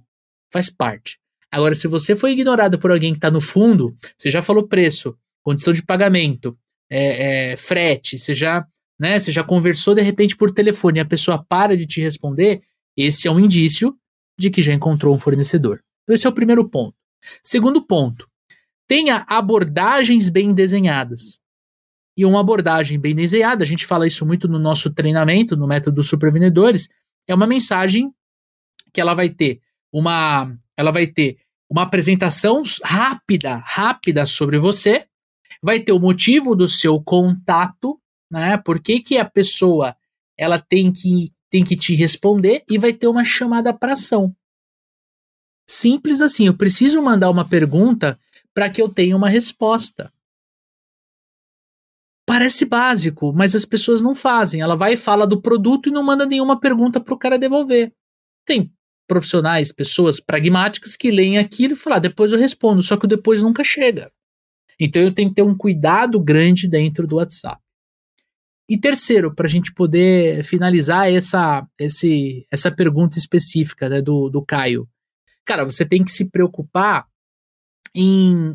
faz parte. Agora, se você foi ignorado por alguém que tá no fundo, você já falou preço, condição de pagamento, é, é, frete, você já, né, você já conversou de repente por telefone e a pessoa para de te responder, esse é um indício de que já encontrou um fornecedor. Então, esse é o primeiro ponto. Segundo ponto, tenha abordagens bem desenhadas. E uma abordagem bem desenhada, a gente fala isso muito no nosso treinamento, no método Supervendedores, é uma mensagem que ela vai ter uma ela vai ter uma apresentação rápida, rápida sobre você, vai ter o motivo do seu contato, né? Por que, que a pessoa ela tem que tem que te responder e vai ter uma chamada para ação. Simples assim, eu preciso mandar uma pergunta para que eu tenha uma resposta. Parece básico, mas as pessoas não fazem. Ela vai e fala do produto e não manda nenhuma pergunta para o cara devolver. Tem profissionais, pessoas pragmáticas que leem aquilo e falam, ah, depois eu respondo, só que o depois nunca chega. Então eu tenho que ter um cuidado grande dentro do WhatsApp. E terceiro, para a gente poder finalizar essa, esse, essa pergunta específica né, do, do Caio. Cara, você tem que se preocupar em,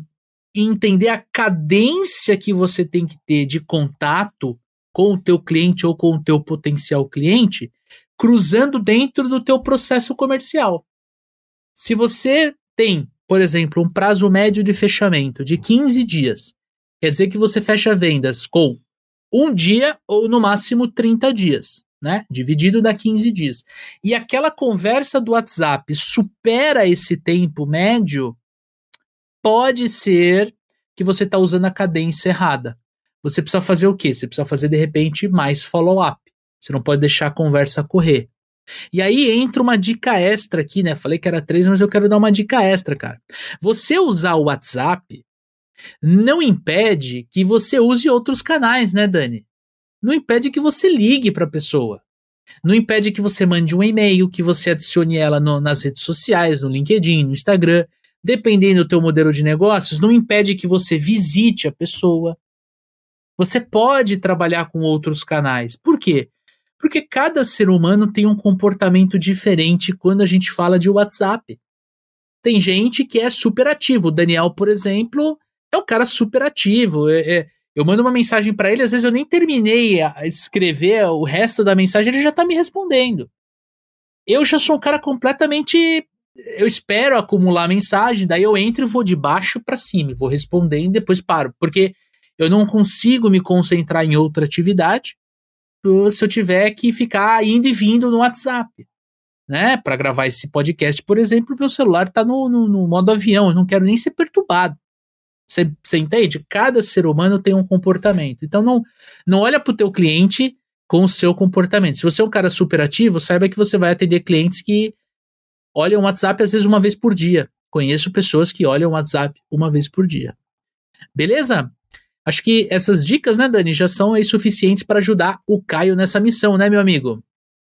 entender a cadência que você tem que ter de contato com o teu cliente ou com o teu potencial cliente, cruzando dentro do teu processo comercial. Se você tem, por exemplo, um prazo médio de fechamento de 15 dias, quer dizer que você fecha vendas com um dia ou no máximo 30 dias, né? Dividido da 15 dias. E aquela conversa do WhatsApp supera esse tempo médio, pode ser que você está usando a cadência errada. Você precisa fazer o quê? Você precisa fazer, de repente, mais follow-up. Você não pode deixar a conversa correr. E aí entra uma dica extra aqui, né? Falei que era três, mas eu quero dar uma dica extra, cara. Você usar o WhatsApp não impede que você use outros canais, né, Dani? Não impede que você ligue para a pessoa. Não impede que você mande um e-mail, que você adicione ela no, nas redes sociais, no LinkedIn, no Instagram. Dependendo do teu modelo de negócios, não impede que você visite a pessoa. Você pode trabalhar com outros canais. Por quê? Porque cada ser humano tem um comportamento diferente quando a gente fala de WhatsApp. Tem gente que é super ativo. O Daniel, por exemplo, é um cara super ativo. É, é, eu mando uma mensagem para ele, às vezes eu nem terminei a escrever o resto da mensagem, ele já tá me respondendo. Eu já sou um cara completamente. Eu espero acumular mensagem, daí eu entro e vou de baixo para cima, vou respondendo e depois paro. Porque eu não consigo me concentrar em outra atividade se eu tiver que ficar indo e vindo no WhatsApp. Né? Para gravar esse podcast, por exemplo, meu celular está no, no, no modo avião, eu não quero nem ser perturbado. Você entende? Cada ser humano tem um comportamento. Então não, não olha para o teu cliente com o seu comportamento. Se você é um cara super ativo, saiba que você vai atender clientes que olham o WhatsApp às vezes uma vez por dia. Conheço pessoas que olham o WhatsApp uma vez por dia. Beleza? Acho que essas dicas, né, Dani, já são aí suficientes para ajudar o Caio nessa missão, né, meu amigo?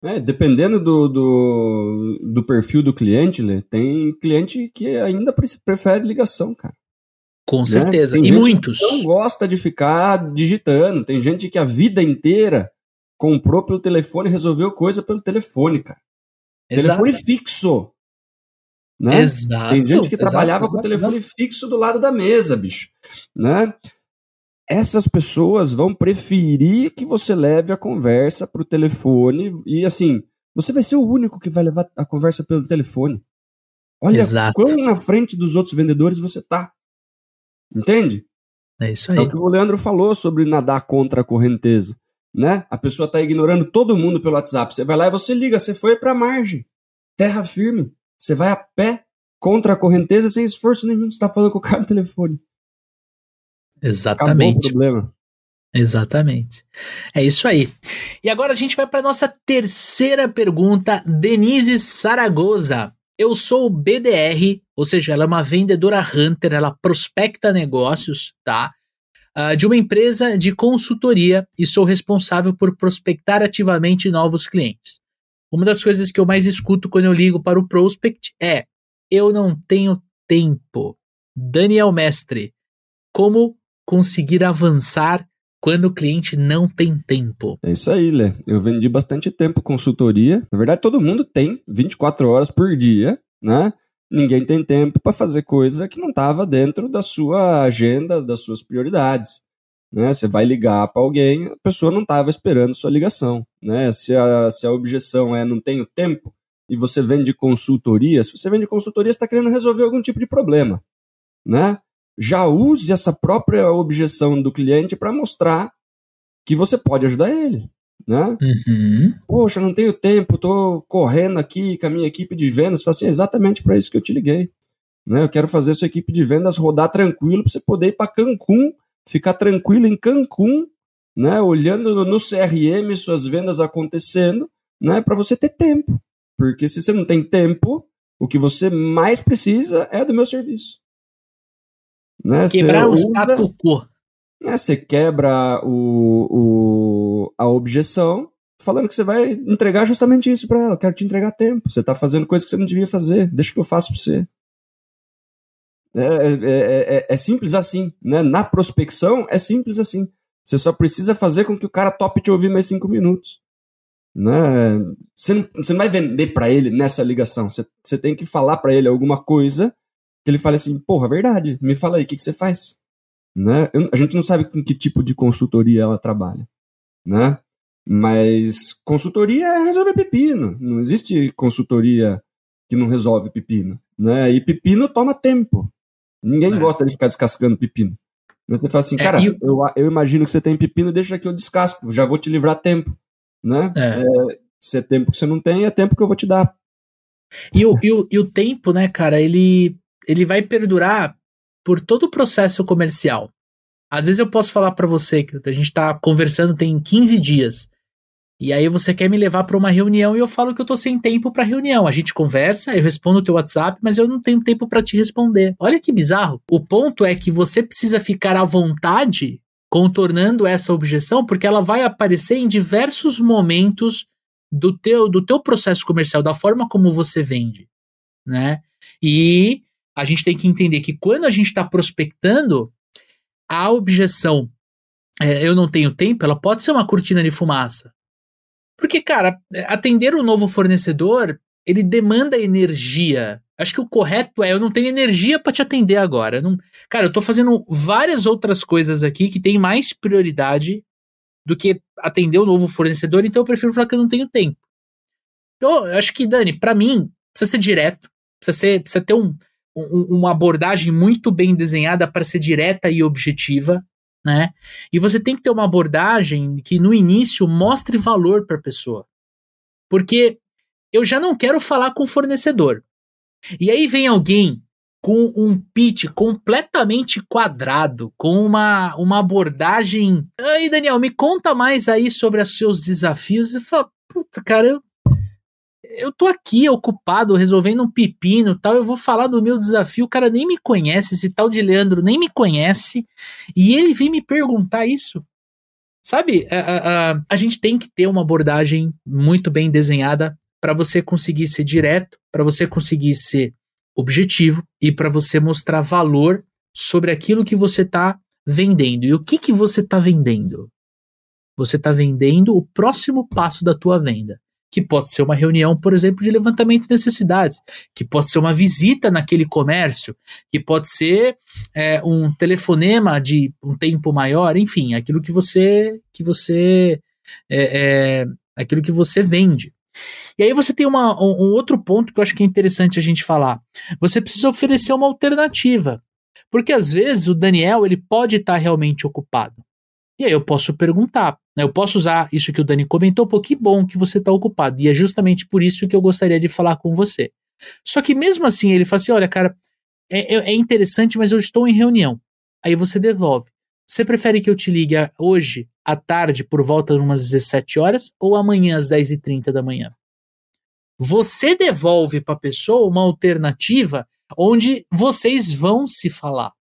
É, dependendo do, do, do perfil do cliente, Lê, tem cliente que ainda prefere ligação, cara. Com né? certeza. Né? E muitos. Que não gosta de ficar digitando. Tem gente que a vida inteira comprou pelo telefone e resolveu coisa pelo telefone, cara. Exato. Telefone fixo. Né? Exato. Tem gente que exato, trabalhava exato, com o telefone fixo do lado da mesa, bicho. Né? Essas pessoas vão preferir que você leve a conversa para o telefone e assim, você vai ser o único que vai levar a conversa pelo telefone. Olha Exato. quão na frente dos outros vendedores você tá. Entende? É isso aí. É o que o Leandro falou sobre nadar contra a correnteza. Né? A pessoa está ignorando todo mundo pelo WhatsApp. Você vai lá e você liga, você foi para a margem. Terra firme. Você vai a pé contra a correnteza sem esforço nenhum. Você está falando com o cara no telefone. Exatamente. Acabou o problema. Exatamente. É isso aí. E agora a gente vai para nossa terceira pergunta, Denise Saragoza. Eu sou BDR, ou seja, ela é uma vendedora hunter, ela prospecta negócios, tá? Uh, de uma empresa de consultoria e sou responsável por prospectar ativamente novos clientes. Uma das coisas que eu mais escuto quando eu ligo para o prospect é: eu não tenho tempo. Daniel Mestre, como conseguir avançar quando o cliente não tem tempo. É isso aí, Lê. Eu vendi bastante tempo consultoria. Na verdade, todo mundo tem 24 horas por dia, né? Ninguém tem tempo para fazer coisa que não estava dentro da sua agenda, das suas prioridades. Né? Você vai ligar para alguém, a pessoa não estava esperando sua ligação. Né? Se, a, se a objeção é não tenho tempo e você vende consultoria, se você vende consultoria, você está querendo resolver algum tipo de problema. Né? já use essa própria objeção do cliente para mostrar que você pode ajudar ele. Né? Uhum. Poxa, não tenho tempo, estou correndo aqui com a minha equipe de vendas. Falei assim, exatamente para isso que eu te liguei. Né? Eu quero fazer sua equipe de vendas rodar tranquilo para você poder ir para Cancún, ficar tranquilo em Cancún, né? olhando no CRM suas vendas acontecendo, né? para você ter tempo. Porque se você não tem tempo, o que você mais precisa é do meu serviço. Né? Quebrar o status quo. Né? Você quebra o, o, a objeção falando que você vai entregar justamente isso para ela. Eu quero te entregar tempo. Você está fazendo coisa que você não devia fazer. Deixa que eu faço para você. É, é, é, é, simples assim. Né? Na prospecção, é simples assim. Você só precisa fazer com que o cara tope te ouvir mais cinco minutos. Né? Você, não, você não vai vender para ele nessa ligação. Você, você tem que falar para ele alguma coisa que ele fale assim, porra, verdade, me fala aí, o que, que você faz? Né? Eu, a gente não sabe com que tipo de consultoria ela trabalha, né? Mas consultoria é resolver pepino. Não existe consultoria que não resolve pepino, né? E pepino toma tempo. Ninguém é. gosta de ficar descascando pepino. Você fala assim, é, cara, eu... eu... Eu, imagino que você tem pepino, deixa que eu descasco, já vou te livrar tempo, né? É. É, se é tempo que você não tem, é tempo que eu vou te dar. E o, e o, e o tempo, né, cara, ele ele vai perdurar por todo o processo comercial. Às vezes eu posso falar para você que a gente está conversando tem 15 dias E aí você quer me levar para uma reunião e eu falo que eu tô sem tempo para reunião. A gente conversa, eu respondo o teu WhatsApp, mas eu não tenho tempo para te responder. Olha que bizarro. O ponto é que você precisa ficar à vontade contornando essa objeção, porque ela vai aparecer em diversos momentos do teu, do teu processo comercial, da forma como você vende, né? E a gente tem que entender que quando a gente está prospectando, a objeção é, eu não tenho tempo, ela pode ser uma cortina de fumaça. Porque, cara, atender um novo fornecedor, ele demanda energia. Acho que o correto é, eu não tenho energia para te atender agora. não, cara, eu tô fazendo várias outras coisas aqui que tem mais prioridade do que atender o um novo fornecedor, então eu prefiro falar que eu não tenho tempo. Então, eu acho que, Dani, para mim, precisa ser direto, precisa, ser, precisa ter um, um, uma abordagem muito bem desenhada para ser direta e objetiva né? E você tem que ter uma abordagem que no início mostre valor para a pessoa. Porque eu já não quero falar com o fornecedor. E aí vem alguém com um pitch completamente quadrado, com uma, uma abordagem. Aí, Daniel, me conta mais aí sobre os seus desafios. Você fala, puta, cara, eu eu tô aqui ocupado resolvendo um pepino tal, eu vou falar do meu desafio, o cara nem me conhece, esse tal de Leandro nem me conhece, e ele vem me perguntar isso. Sabe, a, a, a gente tem que ter uma abordagem muito bem desenhada para você conseguir ser direto, para você conseguir ser objetivo e para você mostrar valor sobre aquilo que você está vendendo. E o que, que você está vendendo? Você está vendendo o próximo passo da tua venda que pode ser uma reunião, por exemplo, de levantamento de necessidades, que pode ser uma visita naquele comércio, que pode ser é, um telefonema de um tempo maior, enfim, aquilo que você que você é, é, aquilo que você vende. E aí você tem uma, um, um outro ponto que eu acho que é interessante a gente falar. Você precisa oferecer uma alternativa. Porque às vezes o Daniel ele pode estar realmente ocupado. E aí eu posso perguntar, né, eu posso usar isso que o Dani comentou, pô, que bom que você está ocupado. E é justamente por isso que eu gostaria de falar com você. Só que mesmo assim ele fala assim: olha, cara, é, é, é interessante, mas eu estou em reunião. Aí você devolve. Você prefere que eu te ligue hoje, à tarde, por volta de umas 17 horas, ou amanhã às 10h30 da manhã? Você devolve para a pessoa uma alternativa onde vocês vão se falar.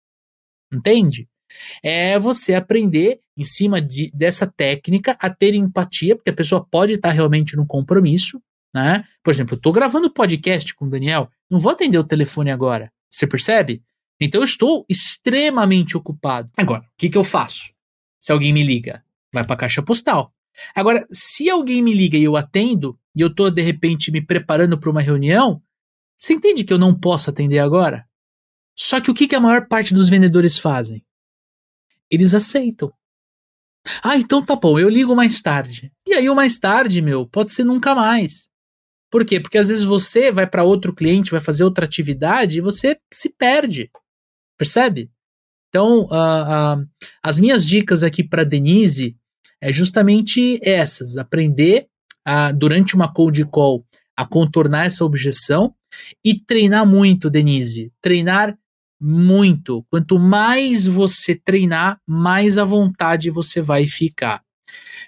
Entende? É você aprender em cima de, dessa técnica a ter empatia, porque a pessoa pode estar realmente num compromisso, né? Por exemplo, eu estou gravando podcast com o Daniel, não vou atender o telefone agora. Você percebe? Então eu estou extremamente ocupado. Agora, o que, que eu faço? Se alguém me liga, vai para a caixa postal. Agora, se alguém me liga e eu atendo, e eu estou de repente me preparando para uma reunião, você entende que eu não posso atender agora? Só que o que, que a maior parte dos vendedores fazem? Eles aceitam. Ah, então tá bom, eu ligo mais tarde. E aí o mais tarde, meu, pode ser nunca mais. Por quê? Porque às vezes você vai para outro cliente, vai fazer outra atividade e você se perde. Percebe? Então, uh, uh, as minhas dicas aqui para Denise é justamente essas: aprender a, durante uma cold call a contornar essa objeção e treinar muito, Denise. Treinar muito. Quanto mais você treinar, mais à vontade você vai ficar.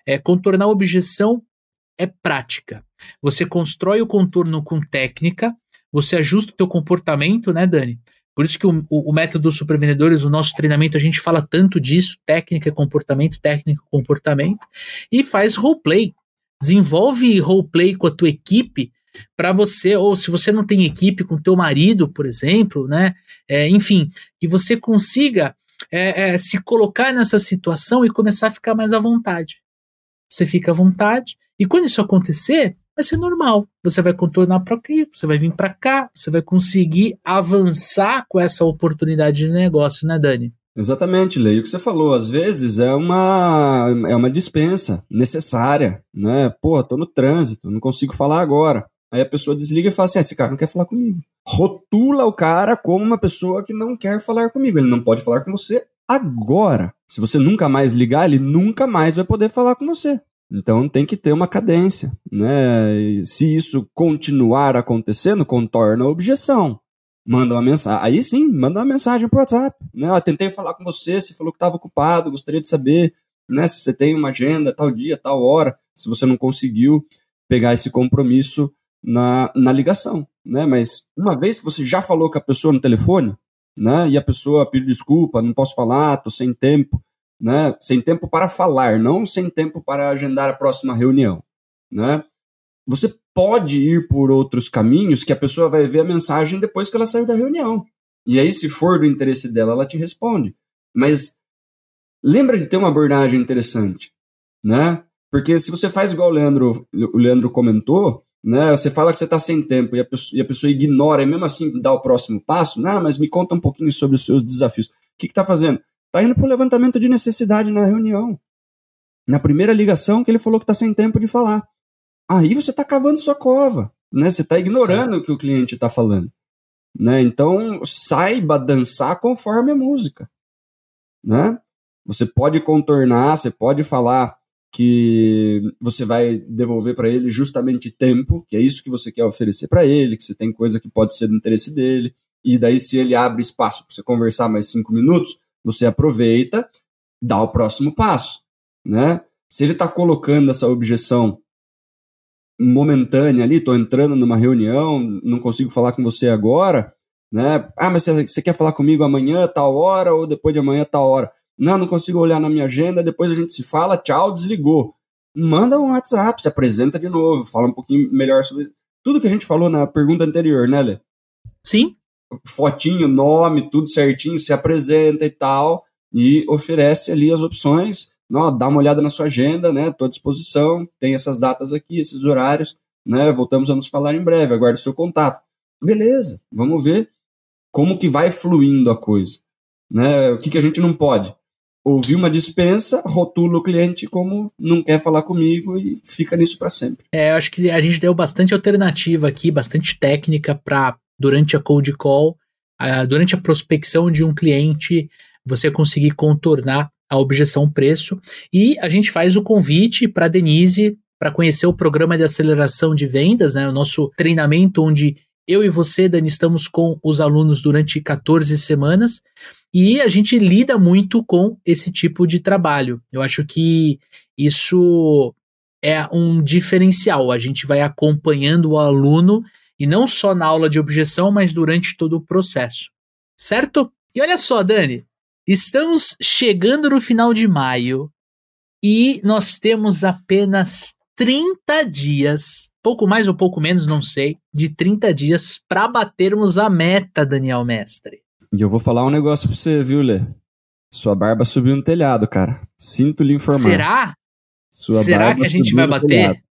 É, contornar objeção é prática. Você constrói o contorno com técnica, você ajusta o teu comportamento, né, Dani? Por isso que o, o, o método dos supervendedores, o nosso treinamento, a gente fala tanto disso, técnica e comportamento, técnica e comportamento, e faz roleplay. Desenvolve roleplay com a tua equipe para você, ou se você não tem equipe com teu marido, por exemplo, né? É, enfim, que você consiga é, é, se colocar nessa situação e começar a ficar mais à vontade. Você fica à vontade, e quando isso acontecer, vai ser normal. Você vai contornar para aqui, você vai vir para cá, você vai conseguir avançar com essa oportunidade de negócio, né, Dani? Exatamente, Leio. O que você falou, às vezes é uma, é uma dispensa necessária, né? Pô, tô no trânsito, não consigo falar agora. Aí a pessoa desliga e fala assim: ah, esse cara não quer falar comigo. Rotula o cara como uma pessoa que não quer falar comigo. Ele não pode falar com você agora. Se você nunca mais ligar, ele nunca mais vai poder falar com você. Então tem que ter uma cadência, né? E se isso continuar acontecendo, contorna a objeção. Manda uma mensagem. Aí sim, manda uma mensagem pro WhatsApp. Né? Eu tentei falar com você, você falou que estava ocupado, gostaria de saber né, se você tem uma agenda, tal dia, tal hora. se você não conseguiu pegar esse compromisso na, na ligação, né? Mas uma vez que você já falou com a pessoa no telefone, né? E a pessoa pediu desculpa, não posso falar, tô sem tempo, né? Sem tempo para falar, não sem tempo para agendar a próxima reunião, né? Você pode ir por outros caminhos que a pessoa vai ver a mensagem depois que ela saiu da reunião. E aí, se for do interesse dela, ela te responde. Mas lembra de ter uma abordagem interessante, né? Porque se você faz igual o Leandro, o Leandro comentou, né? Você fala que você está sem tempo e a, pessoa, e a, pessoa, ignora e mesmo assim dá o próximo passo. Não, mas me conta um pouquinho sobre os seus desafios. O que está fazendo? Está indo para o levantamento de necessidade na reunião. Na primeira ligação que ele falou que está sem tempo de falar. Aí você está cavando sua cova, né? Você está ignorando o que o cliente está falando. Né? Então, saiba dançar conforme a música. Né? Você pode contornar, você pode falar que você vai devolver para ele justamente tempo, que é isso que você quer oferecer para ele, que você tem coisa que pode ser do interesse dele, e daí se ele abre espaço para você conversar mais cinco minutos, você aproveita, dá o próximo passo, né? Se ele está colocando essa objeção momentânea ali, estou entrando numa reunião, não consigo falar com você agora, né? Ah, mas você quer falar comigo amanhã, tal hora, ou depois de amanhã, tal hora? Não, não consigo olhar na minha agenda, depois a gente se fala, tchau, desligou. Manda um WhatsApp, se apresenta de novo, fala um pouquinho melhor sobre tudo que a gente falou na pergunta anterior, né, Lê? Sim. Fotinho, nome, tudo certinho, se apresenta e tal, e oferece ali as opções. Não, dá uma olhada na sua agenda, né? Estou à disposição, tem essas datas aqui, esses horários, né? Voltamos a nos falar em breve, aguarde o seu contato. Beleza, vamos ver como que vai fluindo a coisa. Né? O que, que a gente não pode? Ouvir uma dispensa, rotula o cliente como não quer falar comigo e fica nisso para sempre. É, acho que a gente deu bastante alternativa aqui, bastante técnica para durante a cold call, durante a prospecção de um cliente, você conseguir contornar a objeção preço. E a gente faz o convite para Denise para conhecer o programa de aceleração de vendas, né, o nosso treinamento onde eu e você, Dani, estamos com os alunos durante 14 semanas e a gente lida muito com esse tipo de trabalho. Eu acho que isso é um diferencial. A gente vai acompanhando o aluno e não só na aula de objeção, mas durante todo o processo. Certo? E olha só, Dani, estamos chegando no final de maio e nós temos apenas 30 dias, pouco mais ou pouco menos, não sei, de 30 dias para batermos a meta, Daniel Mestre. E eu vou falar um negócio pra você, viu, Lê? Sua barba subiu no telhado, cara. Sinto lhe informar. Será? Sua Será que a gente vai bater?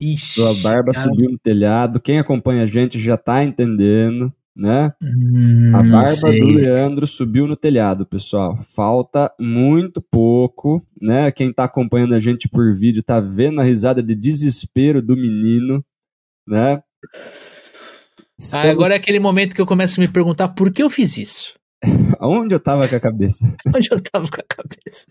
Ixi, Sua barba cara. subiu no telhado. Quem acompanha a gente já tá entendendo né? Hum, a barba do Leandro subiu no telhado, pessoal. Falta muito pouco, né? Quem tá acompanhando a gente por vídeo tá vendo a risada de desespero do menino, né? Estamos... Ah, agora é aquele momento que eu começo a me perguntar por que eu fiz isso. Onde eu tava com a cabeça? Onde eu tava com a cabeça?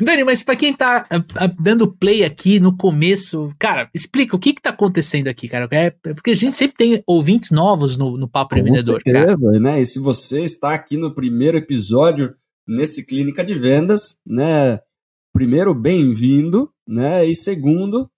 Dani, mas para quem tá a, a, dando play aqui no começo, cara, explica o que que tá acontecendo aqui, cara. É, porque a gente sempre tem ouvintes novos no, no Papo Com Vendedor. Com certeza, cara. né? E se você está aqui no primeiro episódio nesse Clínica de Vendas, né? Primeiro, bem-vindo, né? E segundo,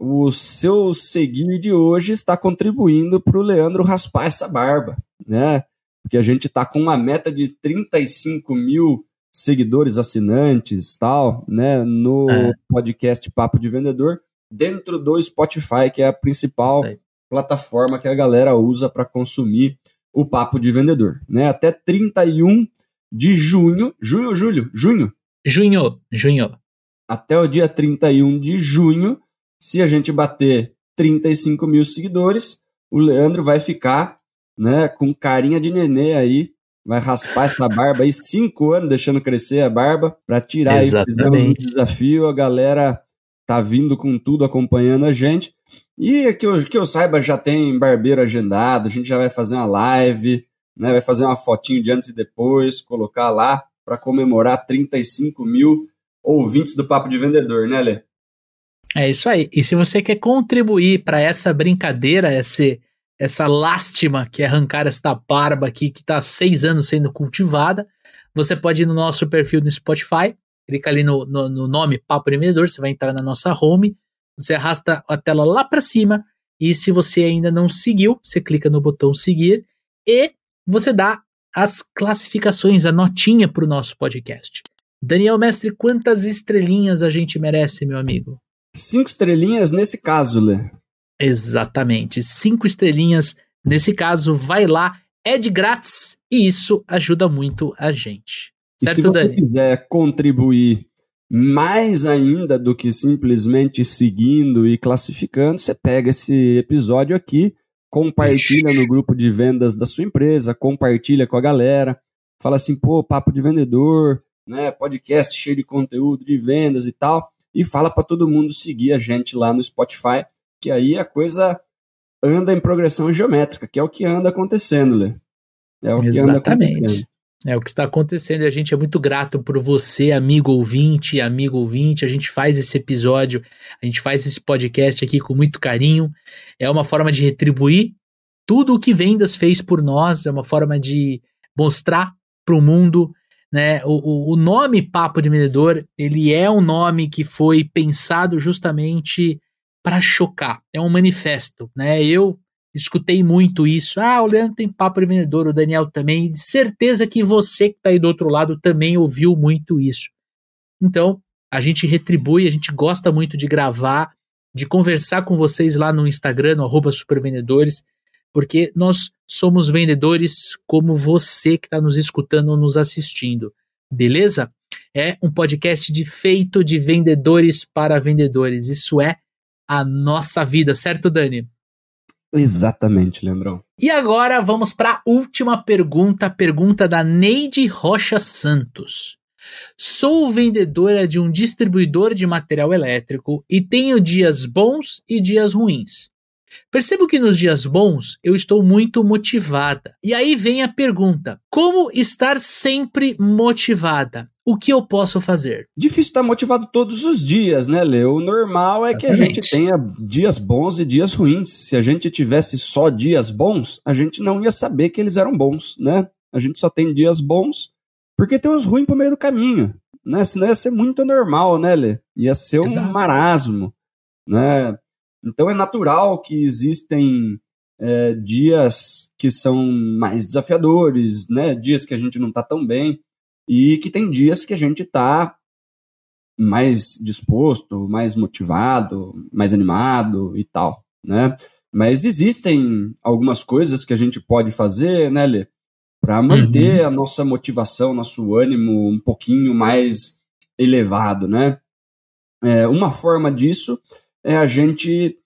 o seu seguir de hoje está contribuindo para o Leandro raspar essa barba, né? Porque a gente tá com uma meta de 35 mil seguidores, assinantes, tal, né, no é. podcast Papo de Vendedor, dentro do Spotify, que é a principal é. plataforma que a galera usa para consumir o Papo de Vendedor, né? Até 31 de junho, junho julho? Junho. Junho, junho. Até o dia 31 de junho, se a gente bater 35 mil seguidores, o Leandro vai ficar, né, com carinha de nenê aí, vai raspar essa barba aí, cinco anos deixando crescer a barba, para tirar Exatamente. aí, o desafio, a galera tá vindo com tudo, acompanhando a gente, e que eu, que eu saiba, já tem barbeiro agendado, a gente já vai fazer uma live, né, vai fazer uma fotinho de antes e depois, colocar lá, para comemorar 35 mil ouvintes do Papo de Vendedor, né, Lê? É isso aí. E se você quer contribuir para essa brincadeira, esse essa lástima que é arrancar esta barba aqui que está há seis anos sendo cultivada, você pode ir no nosso perfil no Spotify, clica ali no, no, no nome Papo de Vendedor, você vai entrar na nossa home, você arrasta a tela lá para cima e se você ainda não seguiu, você clica no botão seguir e você dá as classificações, a notinha para o nosso podcast. Daniel Mestre, quantas estrelinhas a gente merece, meu amigo? Cinco estrelinhas nesse caso, Lê. Exatamente, cinco estrelinhas nesse caso. Vai lá, é de grátis e isso ajuda muito a gente. Certo, e se você quiser contribuir mais ainda do que simplesmente seguindo e classificando, você pega esse episódio aqui, compartilha no grupo de vendas da sua empresa, compartilha com a galera, fala assim, pô, papo de vendedor, né, podcast cheio de conteúdo de vendas e tal, e fala para todo mundo seguir a gente lá no Spotify, que aí a coisa anda em progressão geométrica, que é o que anda acontecendo, Lê. É o Exatamente. que anda acontecendo. É o que está acontecendo e a gente é muito grato por você, amigo ouvinte, amigo ouvinte. A gente faz esse episódio, a gente faz esse podcast aqui com muito carinho. É uma forma de retribuir tudo o que Vendas fez por nós, é uma forma de mostrar para o mundo. Né? O, o, o nome Papo de Vendedor, ele é um nome que foi pensado justamente para chocar. É um manifesto. Né? Eu Escutei muito isso. Ah, o Leandro tem papo de vendedor, o Daniel também. De certeza que você que está aí do outro lado também ouviu muito isso. Então, a gente retribui, a gente gosta muito de gravar, de conversar com vocês lá no Instagram, no arroba supervendedores, porque nós somos vendedores como você que está nos escutando ou nos assistindo. Beleza? É um podcast de feito de vendedores para vendedores. Isso é a nossa vida, certo, Dani? Exatamente, Leandrão. E agora vamos para a última pergunta, pergunta da Neide Rocha Santos. Sou vendedora de um distribuidor de material elétrico e tenho dias bons e dias ruins. Percebo que nos dias bons eu estou muito motivada. E aí vem a pergunta: como estar sempre motivada? O que eu posso fazer? Difícil estar motivado todos os dias, né, Leo? O normal é que a gente tenha dias bons e dias ruins. Se a gente tivesse só dias bons, a gente não ia saber que eles eram bons, né? A gente só tem dias bons porque tem uns ruins pro meio do caminho, né? Senão ia ser muito normal, né, Lê? Ia ser Exato. um marasmo, né? Então é natural que existem é, dias que são mais desafiadores, né? Dias que a gente não tá tão bem e que tem dias que a gente tá mais disposto, mais motivado, mais animado e tal, né? Mas existem algumas coisas que a gente pode fazer, né, Lê? Para manter uhum. a nossa motivação, nosso ânimo um pouquinho mais elevado, né? É, uma forma disso é a gente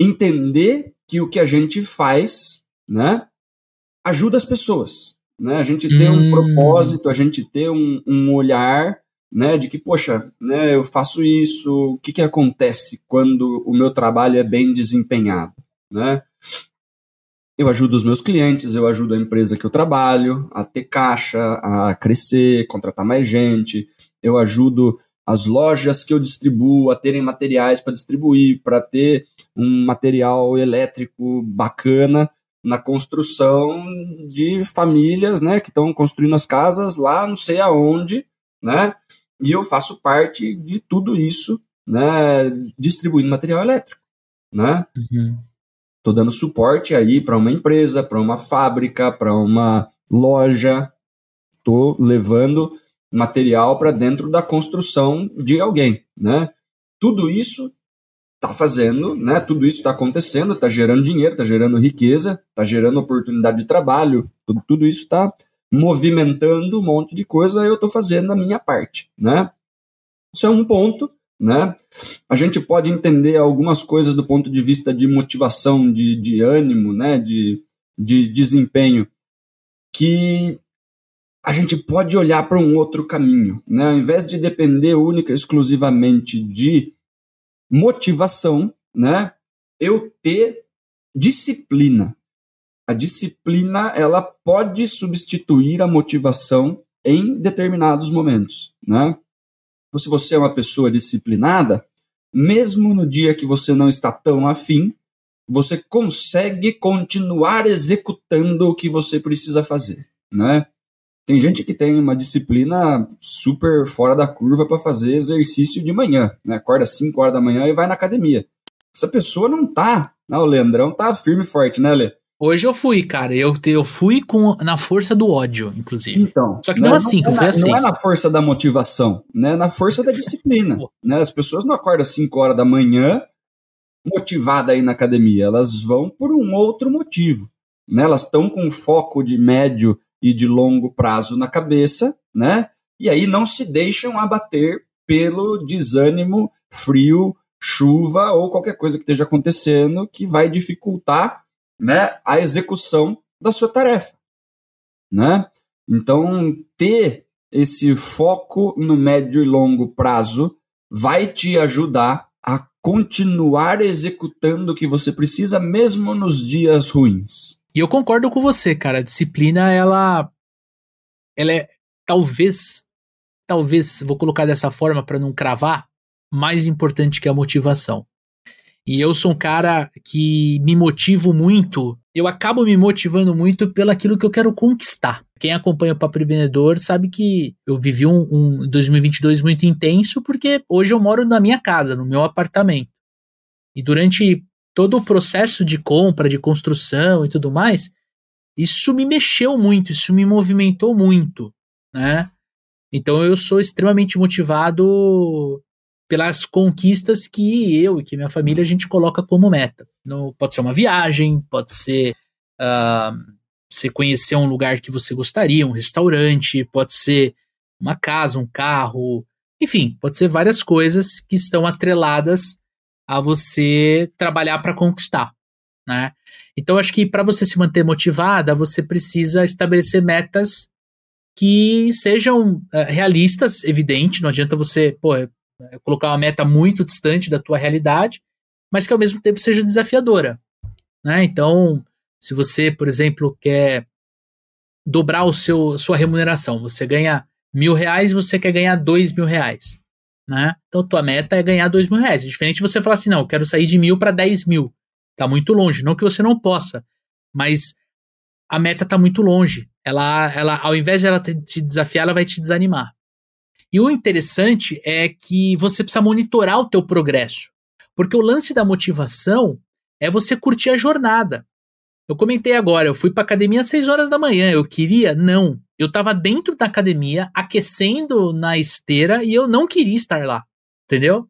entender que o que a gente faz, né, ajuda as pessoas, né? A gente ter hum. um propósito, a gente ter um, um olhar, né, de que, poxa, né, eu faço isso, o que que acontece quando o meu trabalho é bem desempenhado, né? Eu ajudo os meus clientes, eu ajudo a empresa que eu trabalho a ter caixa, a crescer, contratar mais gente, eu ajudo as lojas que eu distribuo a terem materiais para distribuir, para ter um material elétrico bacana na construção de famílias, né, que estão construindo as casas lá, não sei aonde, né? E eu faço parte de tudo isso, né, distribuindo material elétrico, né? Uhum. Tô dando suporte aí para uma empresa, para uma fábrica, para uma loja. Tô levando material para dentro da construção de alguém, né? Tudo isso está fazendo, né? Tudo isso está acontecendo, está gerando dinheiro, está gerando riqueza, está gerando oportunidade de trabalho, tudo, tudo isso está movimentando um monte de coisa, eu estou fazendo a minha parte, né? Isso é um ponto, né? A gente pode entender algumas coisas do ponto de vista de motivação, de, de ânimo, né? De, de desempenho, que a gente pode olhar para um outro caminho, né? Ao invés de depender única exclusivamente de motivação, né? Eu ter disciplina. A disciplina ela pode substituir a motivação em determinados momentos, né? Então, se você é uma pessoa disciplinada, mesmo no dia que você não está tão afim, você consegue continuar executando o que você precisa fazer, né? Tem gente que tem uma disciplina super fora da curva para fazer exercício de manhã, né? Acorda 5 horas da manhã e vai na academia. Essa pessoa não tá. Não, o Leandrão tá firme e forte, né, Lê? Hoje eu fui, cara. Eu, eu fui com na força do ódio, inclusive. Então. Só que não, não assim, não, foi assim. Não é na força da motivação, né? Na força da disciplina. né? As pessoas não acordam 5 horas da manhã motivada aí na academia. Elas vão por um outro motivo. Né? Elas estão com foco de médio e de longo prazo na cabeça, né? E aí não se deixam abater pelo desânimo, frio, chuva ou qualquer coisa que esteja acontecendo que vai dificultar né, a execução da sua tarefa. Né? Então, ter esse foco no médio e longo prazo vai te ajudar a continuar executando o que você precisa, mesmo nos dias ruins. E eu concordo com você, cara. A disciplina, ela, ela é talvez, talvez, vou colocar dessa forma para não cravar, mais importante que a motivação. E eu sou um cara que me motivo muito, eu acabo me motivando muito pelo aquilo que eu quero conquistar. Quem acompanha o Papo Vendedor sabe que eu vivi um, um 2022 muito intenso porque hoje eu moro na minha casa, no meu apartamento. E durante todo o processo de compra, de construção e tudo mais, isso me mexeu muito, isso me movimentou muito, né? Então eu sou extremamente motivado pelas conquistas que eu e que minha família a gente coloca como meta. Pode ser uma viagem, pode ser uh, você conhecer um lugar que você gostaria, um restaurante, pode ser uma casa, um carro, enfim, pode ser várias coisas que estão atreladas a você trabalhar para conquistar, né? Então acho que para você se manter motivada, você precisa estabelecer metas que sejam uh, realistas, evidente, não adianta você, pô, é colocar uma meta muito distante da tua realidade, mas que ao mesmo tempo seja desafiadora. Né? Então, se você, por exemplo, quer dobrar o seu sua remuneração, você ganha mil reais você quer ganhar dois mil reais. Né? Então, tua meta é ganhar dois mil reais. É diferente de você falar assim, não, eu quero sair de mil para dez mil. Tá muito longe. Não que você não possa, mas a meta tá muito longe. Ela, ela, ao invés de ela te desafiar, ela vai te desanimar. E o interessante é que você precisa monitorar o teu progresso. Porque o lance da motivação é você curtir a jornada. Eu comentei agora, eu fui para academia às 6 horas da manhã, eu queria? Não. Eu estava dentro da academia, aquecendo na esteira e eu não queria estar lá. Entendeu?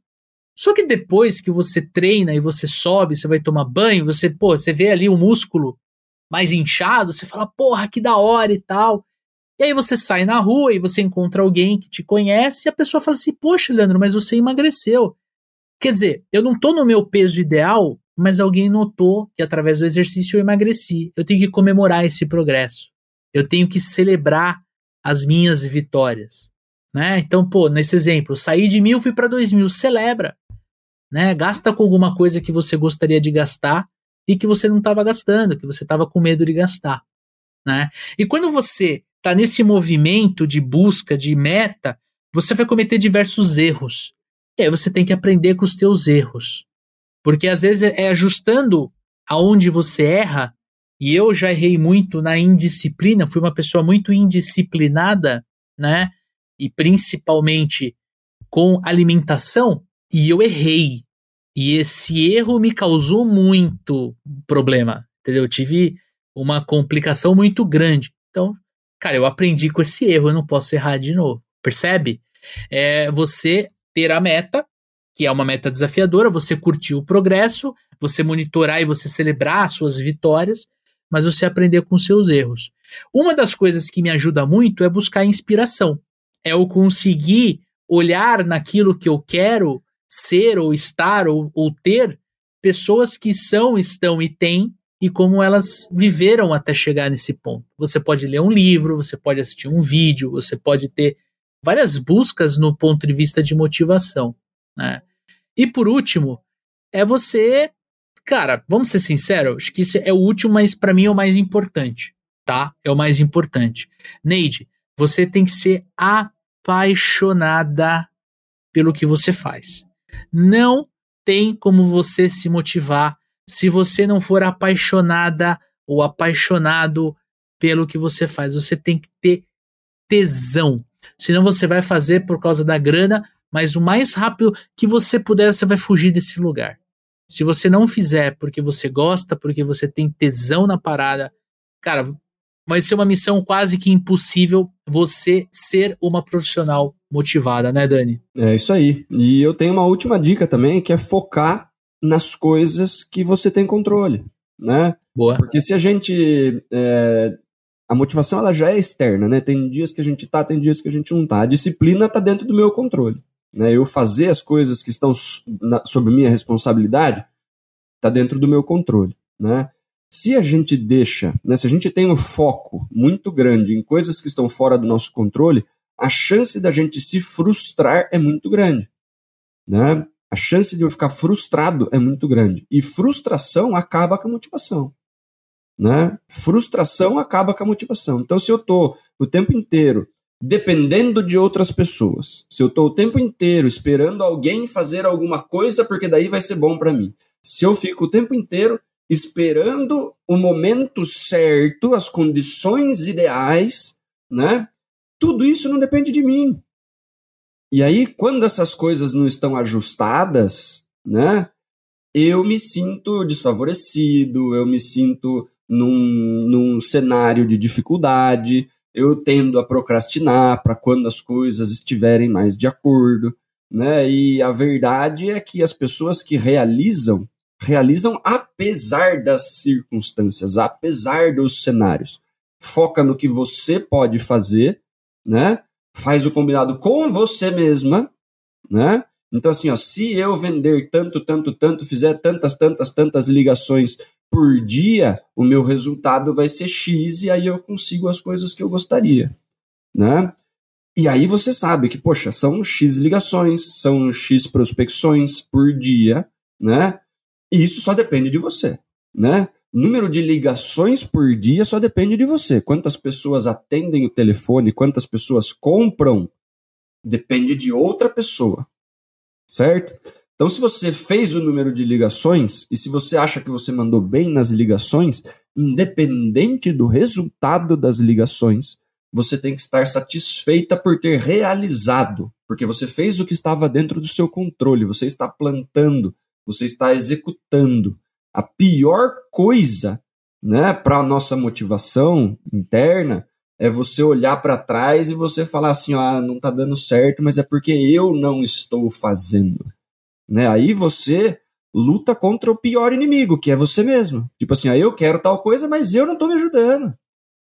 Só que depois que você treina e você sobe, você vai tomar banho, você, pô, você vê ali o músculo mais inchado, você fala, porra, que da hora e tal. E aí você sai na rua e você encontra alguém que te conhece e a pessoa fala assim: Poxa, Leandro, mas você emagreceu. Quer dizer, eu não tô no meu peso ideal, mas alguém notou que através do exercício eu emagreci. Eu tenho que comemorar esse progresso. Eu tenho que celebrar as minhas vitórias. Né? Então, pô, nesse exemplo, saí de mil, fui para dois mil, celebra. Né? Gasta com alguma coisa que você gostaria de gastar e que você não estava gastando, que você estava com medo de gastar. Né? E quando você tá nesse movimento de busca, de meta, você vai cometer diversos erros. E aí você tem que aprender com os teus erros. Porque às vezes é ajustando aonde você erra, e eu já errei muito na indisciplina, fui uma pessoa muito indisciplinada, né? E principalmente com alimentação, e eu errei. E esse erro me causou muito problema, entendeu? Eu tive uma complicação muito grande. Então, cara, eu aprendi com esse erro, eu não posso errar de novo. Percebe? É você ter a meta, que é uma meta desafiadora, você curtir o progresso, você monitorar e você celebrar as suas vitórias, mas você aprender com seus erros. Uma das coisas que me ajuda muito é buscar inspiração. É eu conseguir olhar naquilo que eu quero ser ou estar ou, ou ter pessoas que são, estão e têm e como elas viveram até chegar nesse ponto. Você pode ler um livro, você pode assistir um vídeo, você pode ter várias buscas no ponto de vista de motivação. Né? E por último, é você. Cara, vamos ser sinceros, acho que isso é o último, mas para mim é o mais importante, tá? É o mais importante. Neide, você tem que ser apaixonada pelo que você faz. Não tem como você se motivar se você não for apaixonada ou apaixonado pelo que você faz. Você tem que ter tesão. Senão você vai fazer por causa da grana, mas o mais rápido que você puder, você vai fugir desse lugar. Se você não fizer porque você gosta, porque você tem tesão na parada, cara, vai ser uma missão quase que impossível você ser uma profissional motivada, né, Dani? É isso aí. E eu tenho uma última dica também, que é focar nas coisas que você tem controle, né? Boa. Porque se a gente é, a motivação ela já é externa, né? Tem dias que a gente tá, tem dias que a gente não tá. A disciplina tá dentro do meu controle, né? Eu fazer as coisas que estão na, sob minha responsabilidade tá dentro do meu controle, né? Se a gente deixa, né, se a gente tem um foco muito grande em coisas que estão fora do nosso controle, a chance da gente se frustrar é muito grande, né? A chance de eu ficar frustrado é muito grande. E frustração acaba com a motivação. Né? Frustração acaba com a motivação. Então, se eu estou o tempo inteiro dependendo de outras pessoas, se eu estou o tempo inteiro esperando alguém fazer alguma coisa porque daí vai ser bom para mim, se eu fico o tempo inteiro esperando o momento certo, as condições ideais, né? Tudo isso não depende de mim. E aí, quando essas coisas não estão ajustadas, né? Eu me sinto desfavorecido, eu me sinto num, num cenário de dificuldade, eu tendo a procrastinar para quando as coisas estiverem mais de acordo, né? E a verdade é que as pessoas que realizam, realizam apesar das circunstâncias, apesar dos cenários. Foca no que você pode fazer, né? Faz o combinado com você mesma, né? Então, assim, ó, se eu vender tanto, tanto, tanto, fizer tantas, tantas, tantas ligações por dia, o meu resultado vai ser X e aí eu consigo as coisas que eu gostaria, né? E aí você sabe que, poxa, são X ligações, são X prospecções por dia, né? E isso só depende de você, né? número de ligações por dia só depende de você. Quantas pessoas atendem o telefone, quantas pessoas compram, depende de outra pessoa, certo? Então, se você fez o número de ligações e se você acha que você mandou bem nas ligações, independente do resultado das ligações, você tem que estar satisfeita por ter realizado, porque você fez o que estava dentro do seu controle, você está plantando, você está executando. A pior coisa, né, para a nossa motivação interna é você olhar para trás e você falar assim, ah, não está dando certo, mas é porque eu não estou fazendo né? Aí você luta contra o pior inimigo, que é você mesmo. Tipo assim, ah, eu quero tal coisa, mas eu não estou me ajudando.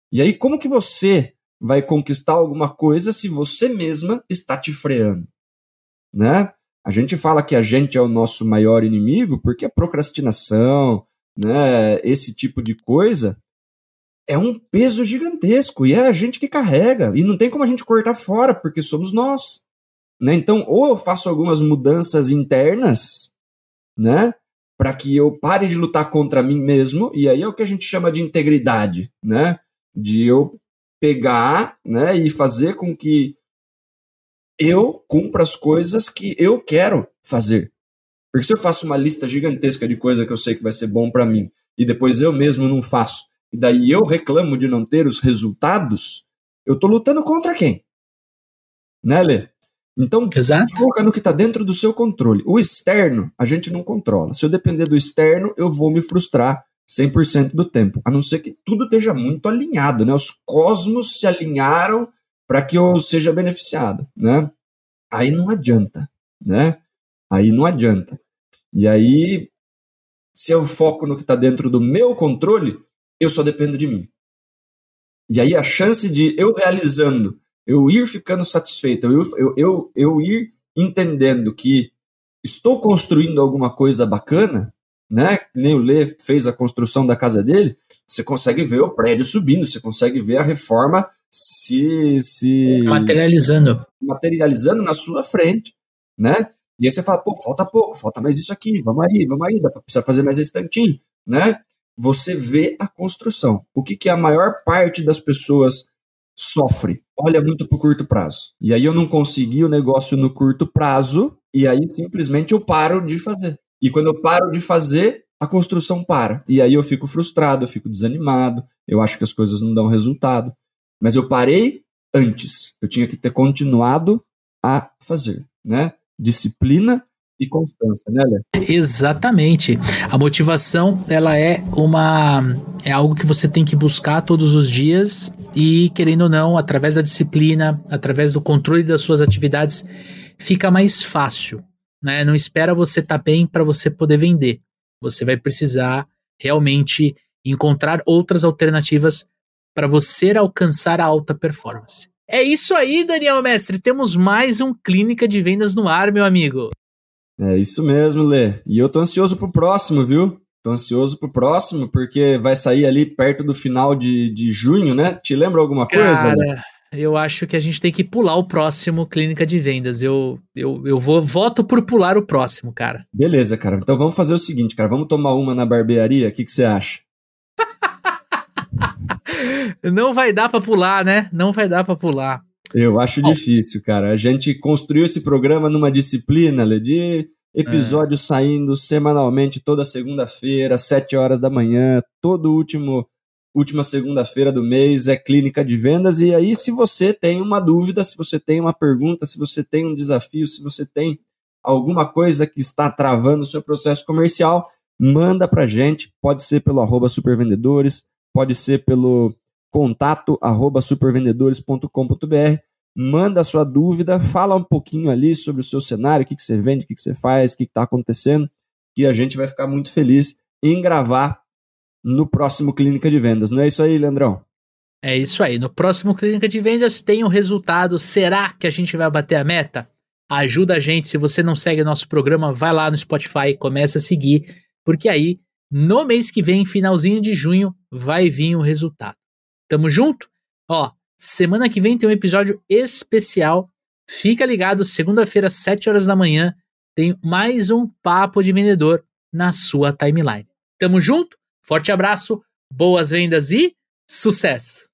E aí, como que você vai conquistar alguma coisa se você mesma está te freando? Né? A gente fala que a gente é o nosso maior inimigo porque a procrastinação, né, esse tipo de coisa, é um peso gigantesco e é a gente que carrega. E não tem como a gente cortar fora, porque somos nós. Né? Então, ou eu faço algumas mudanças internas, né? Para que eu pare de lutar contra mim mesmo, e aí é o que a gente chama de integridade, né? De eu pegar né, e fazer com que eu cumpra as coisas que eu quero fazer. Porque se eu faço uma lista gigantesca de coisas que eu sei que vai ser bom para mim, e depois eu mesmo não faço, e daí eu reclamo de não ter os resultados, eu tô lutando contra quem? Né, Lê? Então, Exato. foca no que está dentro do seu controle. O externo, a gente não controla. Se eu depender do externo, eu vou me frustrar 100% do tempo. A não ser que tudo esteja muito alinhado, né? Os cosmos se alinharam para que eu seja beneficiado, né? Aí não adianta, né? Aí não adianta. E aí, se eu foco no que está dentro do meu controle, eu só dependo de mim. E aí a chance de eu realizando eu ir ficando satisfeito, eu, eu, eu, eu ir entendendo que estou construindo alguma coisa bacana, né? Nem o Lê fez a construção da casa dele, você consegue ver o prédio subindo, você consegue ver a reforma se, se materializando, materializando na sua frente, né? E aí você fala, pô, falta pouco, falta mais isso aqui, vamos aí, vamos aí, dá pra precisar fazer mais esse tantinho, né? Você vê a construção. O que, que a maior parte das pessoas sofre. Olha muito para o curto prazo. E aí eu não consegui o negócio no curto prazo, e aí simplesmente eu paro de fazer. E quando eu paro de fazer, a construção para. E aí eu fico frustrado, eu fico desanimado, eu acho que as coisas não dão resultado. Mas eu parei antes. Eu tinha que ter continuado a fazer, né? Disciplina e constância, né, Lê? Exatamente. A motivação, ela é uma é algo que você tem que buscar todos os dias e querendo ou não, através da disciplina, através do controle das suas atividades, fica mais fácil, né? Não espera você estar tá bem para você poder vender. Você vai precisar realmente encontrar outras alternativas para você alcançar a alta performance. É isso aí, Daniel Mestre. Temos mais um Clínica de Vendas no ar, meu amigo. É isso mesmo, Lê. E eu tô ansioso pro próximo, viu? Tô ansioso pro próximo, porque vai sair ali perto do final de, de junho, né? Te lembra alguma coisa? Cara, eu acho que a gente tem que pular o próximo Clínica de Vendas. Eu, eu, eu vou voto por pular o próximo, cara. Beleza, cara. Então vamos fazer o seguinte, cara. Vamos tomar uma na barbearia? O que, que você acha? Não vai dar para pular, né? Não vai dar para pular. Eu acho Bom. difícil, cara. A gente construiu esse programa numa disciplina, Lê, de episódios é. saindo semanalmente toda segunda-feira, sete horas da manhã, todo último última segunda-feira do mês é clínica de vendas e aí se você tem uma dúvida, se você tem uma pergunta, se você tem um desafio, se você tem alguma coisa que está travando o seu processo comercial, manda pra gente, pode ser pelo arroba supervendedores, pode ser pelo contato arroba supervendedores.com.br. Manda a sua dúvida, fala um pouquinho ali sobre o seu cenário, o que, que você vende, o que, que você faz, o que está acontecendo, que a gente vai ficar muito feliz em gravar no próximo Clínica de Vendas. Não é isso aí, Leandrão? É isso aí. No próximo Clínica de Vendas tem o um resultado. Será que a gente vai bater a meta? Ajuda a gente. Se você não segue nosso programa, vai lá no Spotify começa a seguir, porque aí no mês que vem, finalzinho de junho, vai vir o resultado. Tamo junto? Ó, semana que vem tem um episódio especial. Fica ligado, segunda-feira, 7 horas da manhã, tem mais um Papo de Vendedor na sua timeline. Tamo junto? Forte abraço, boas vendas e sucesso!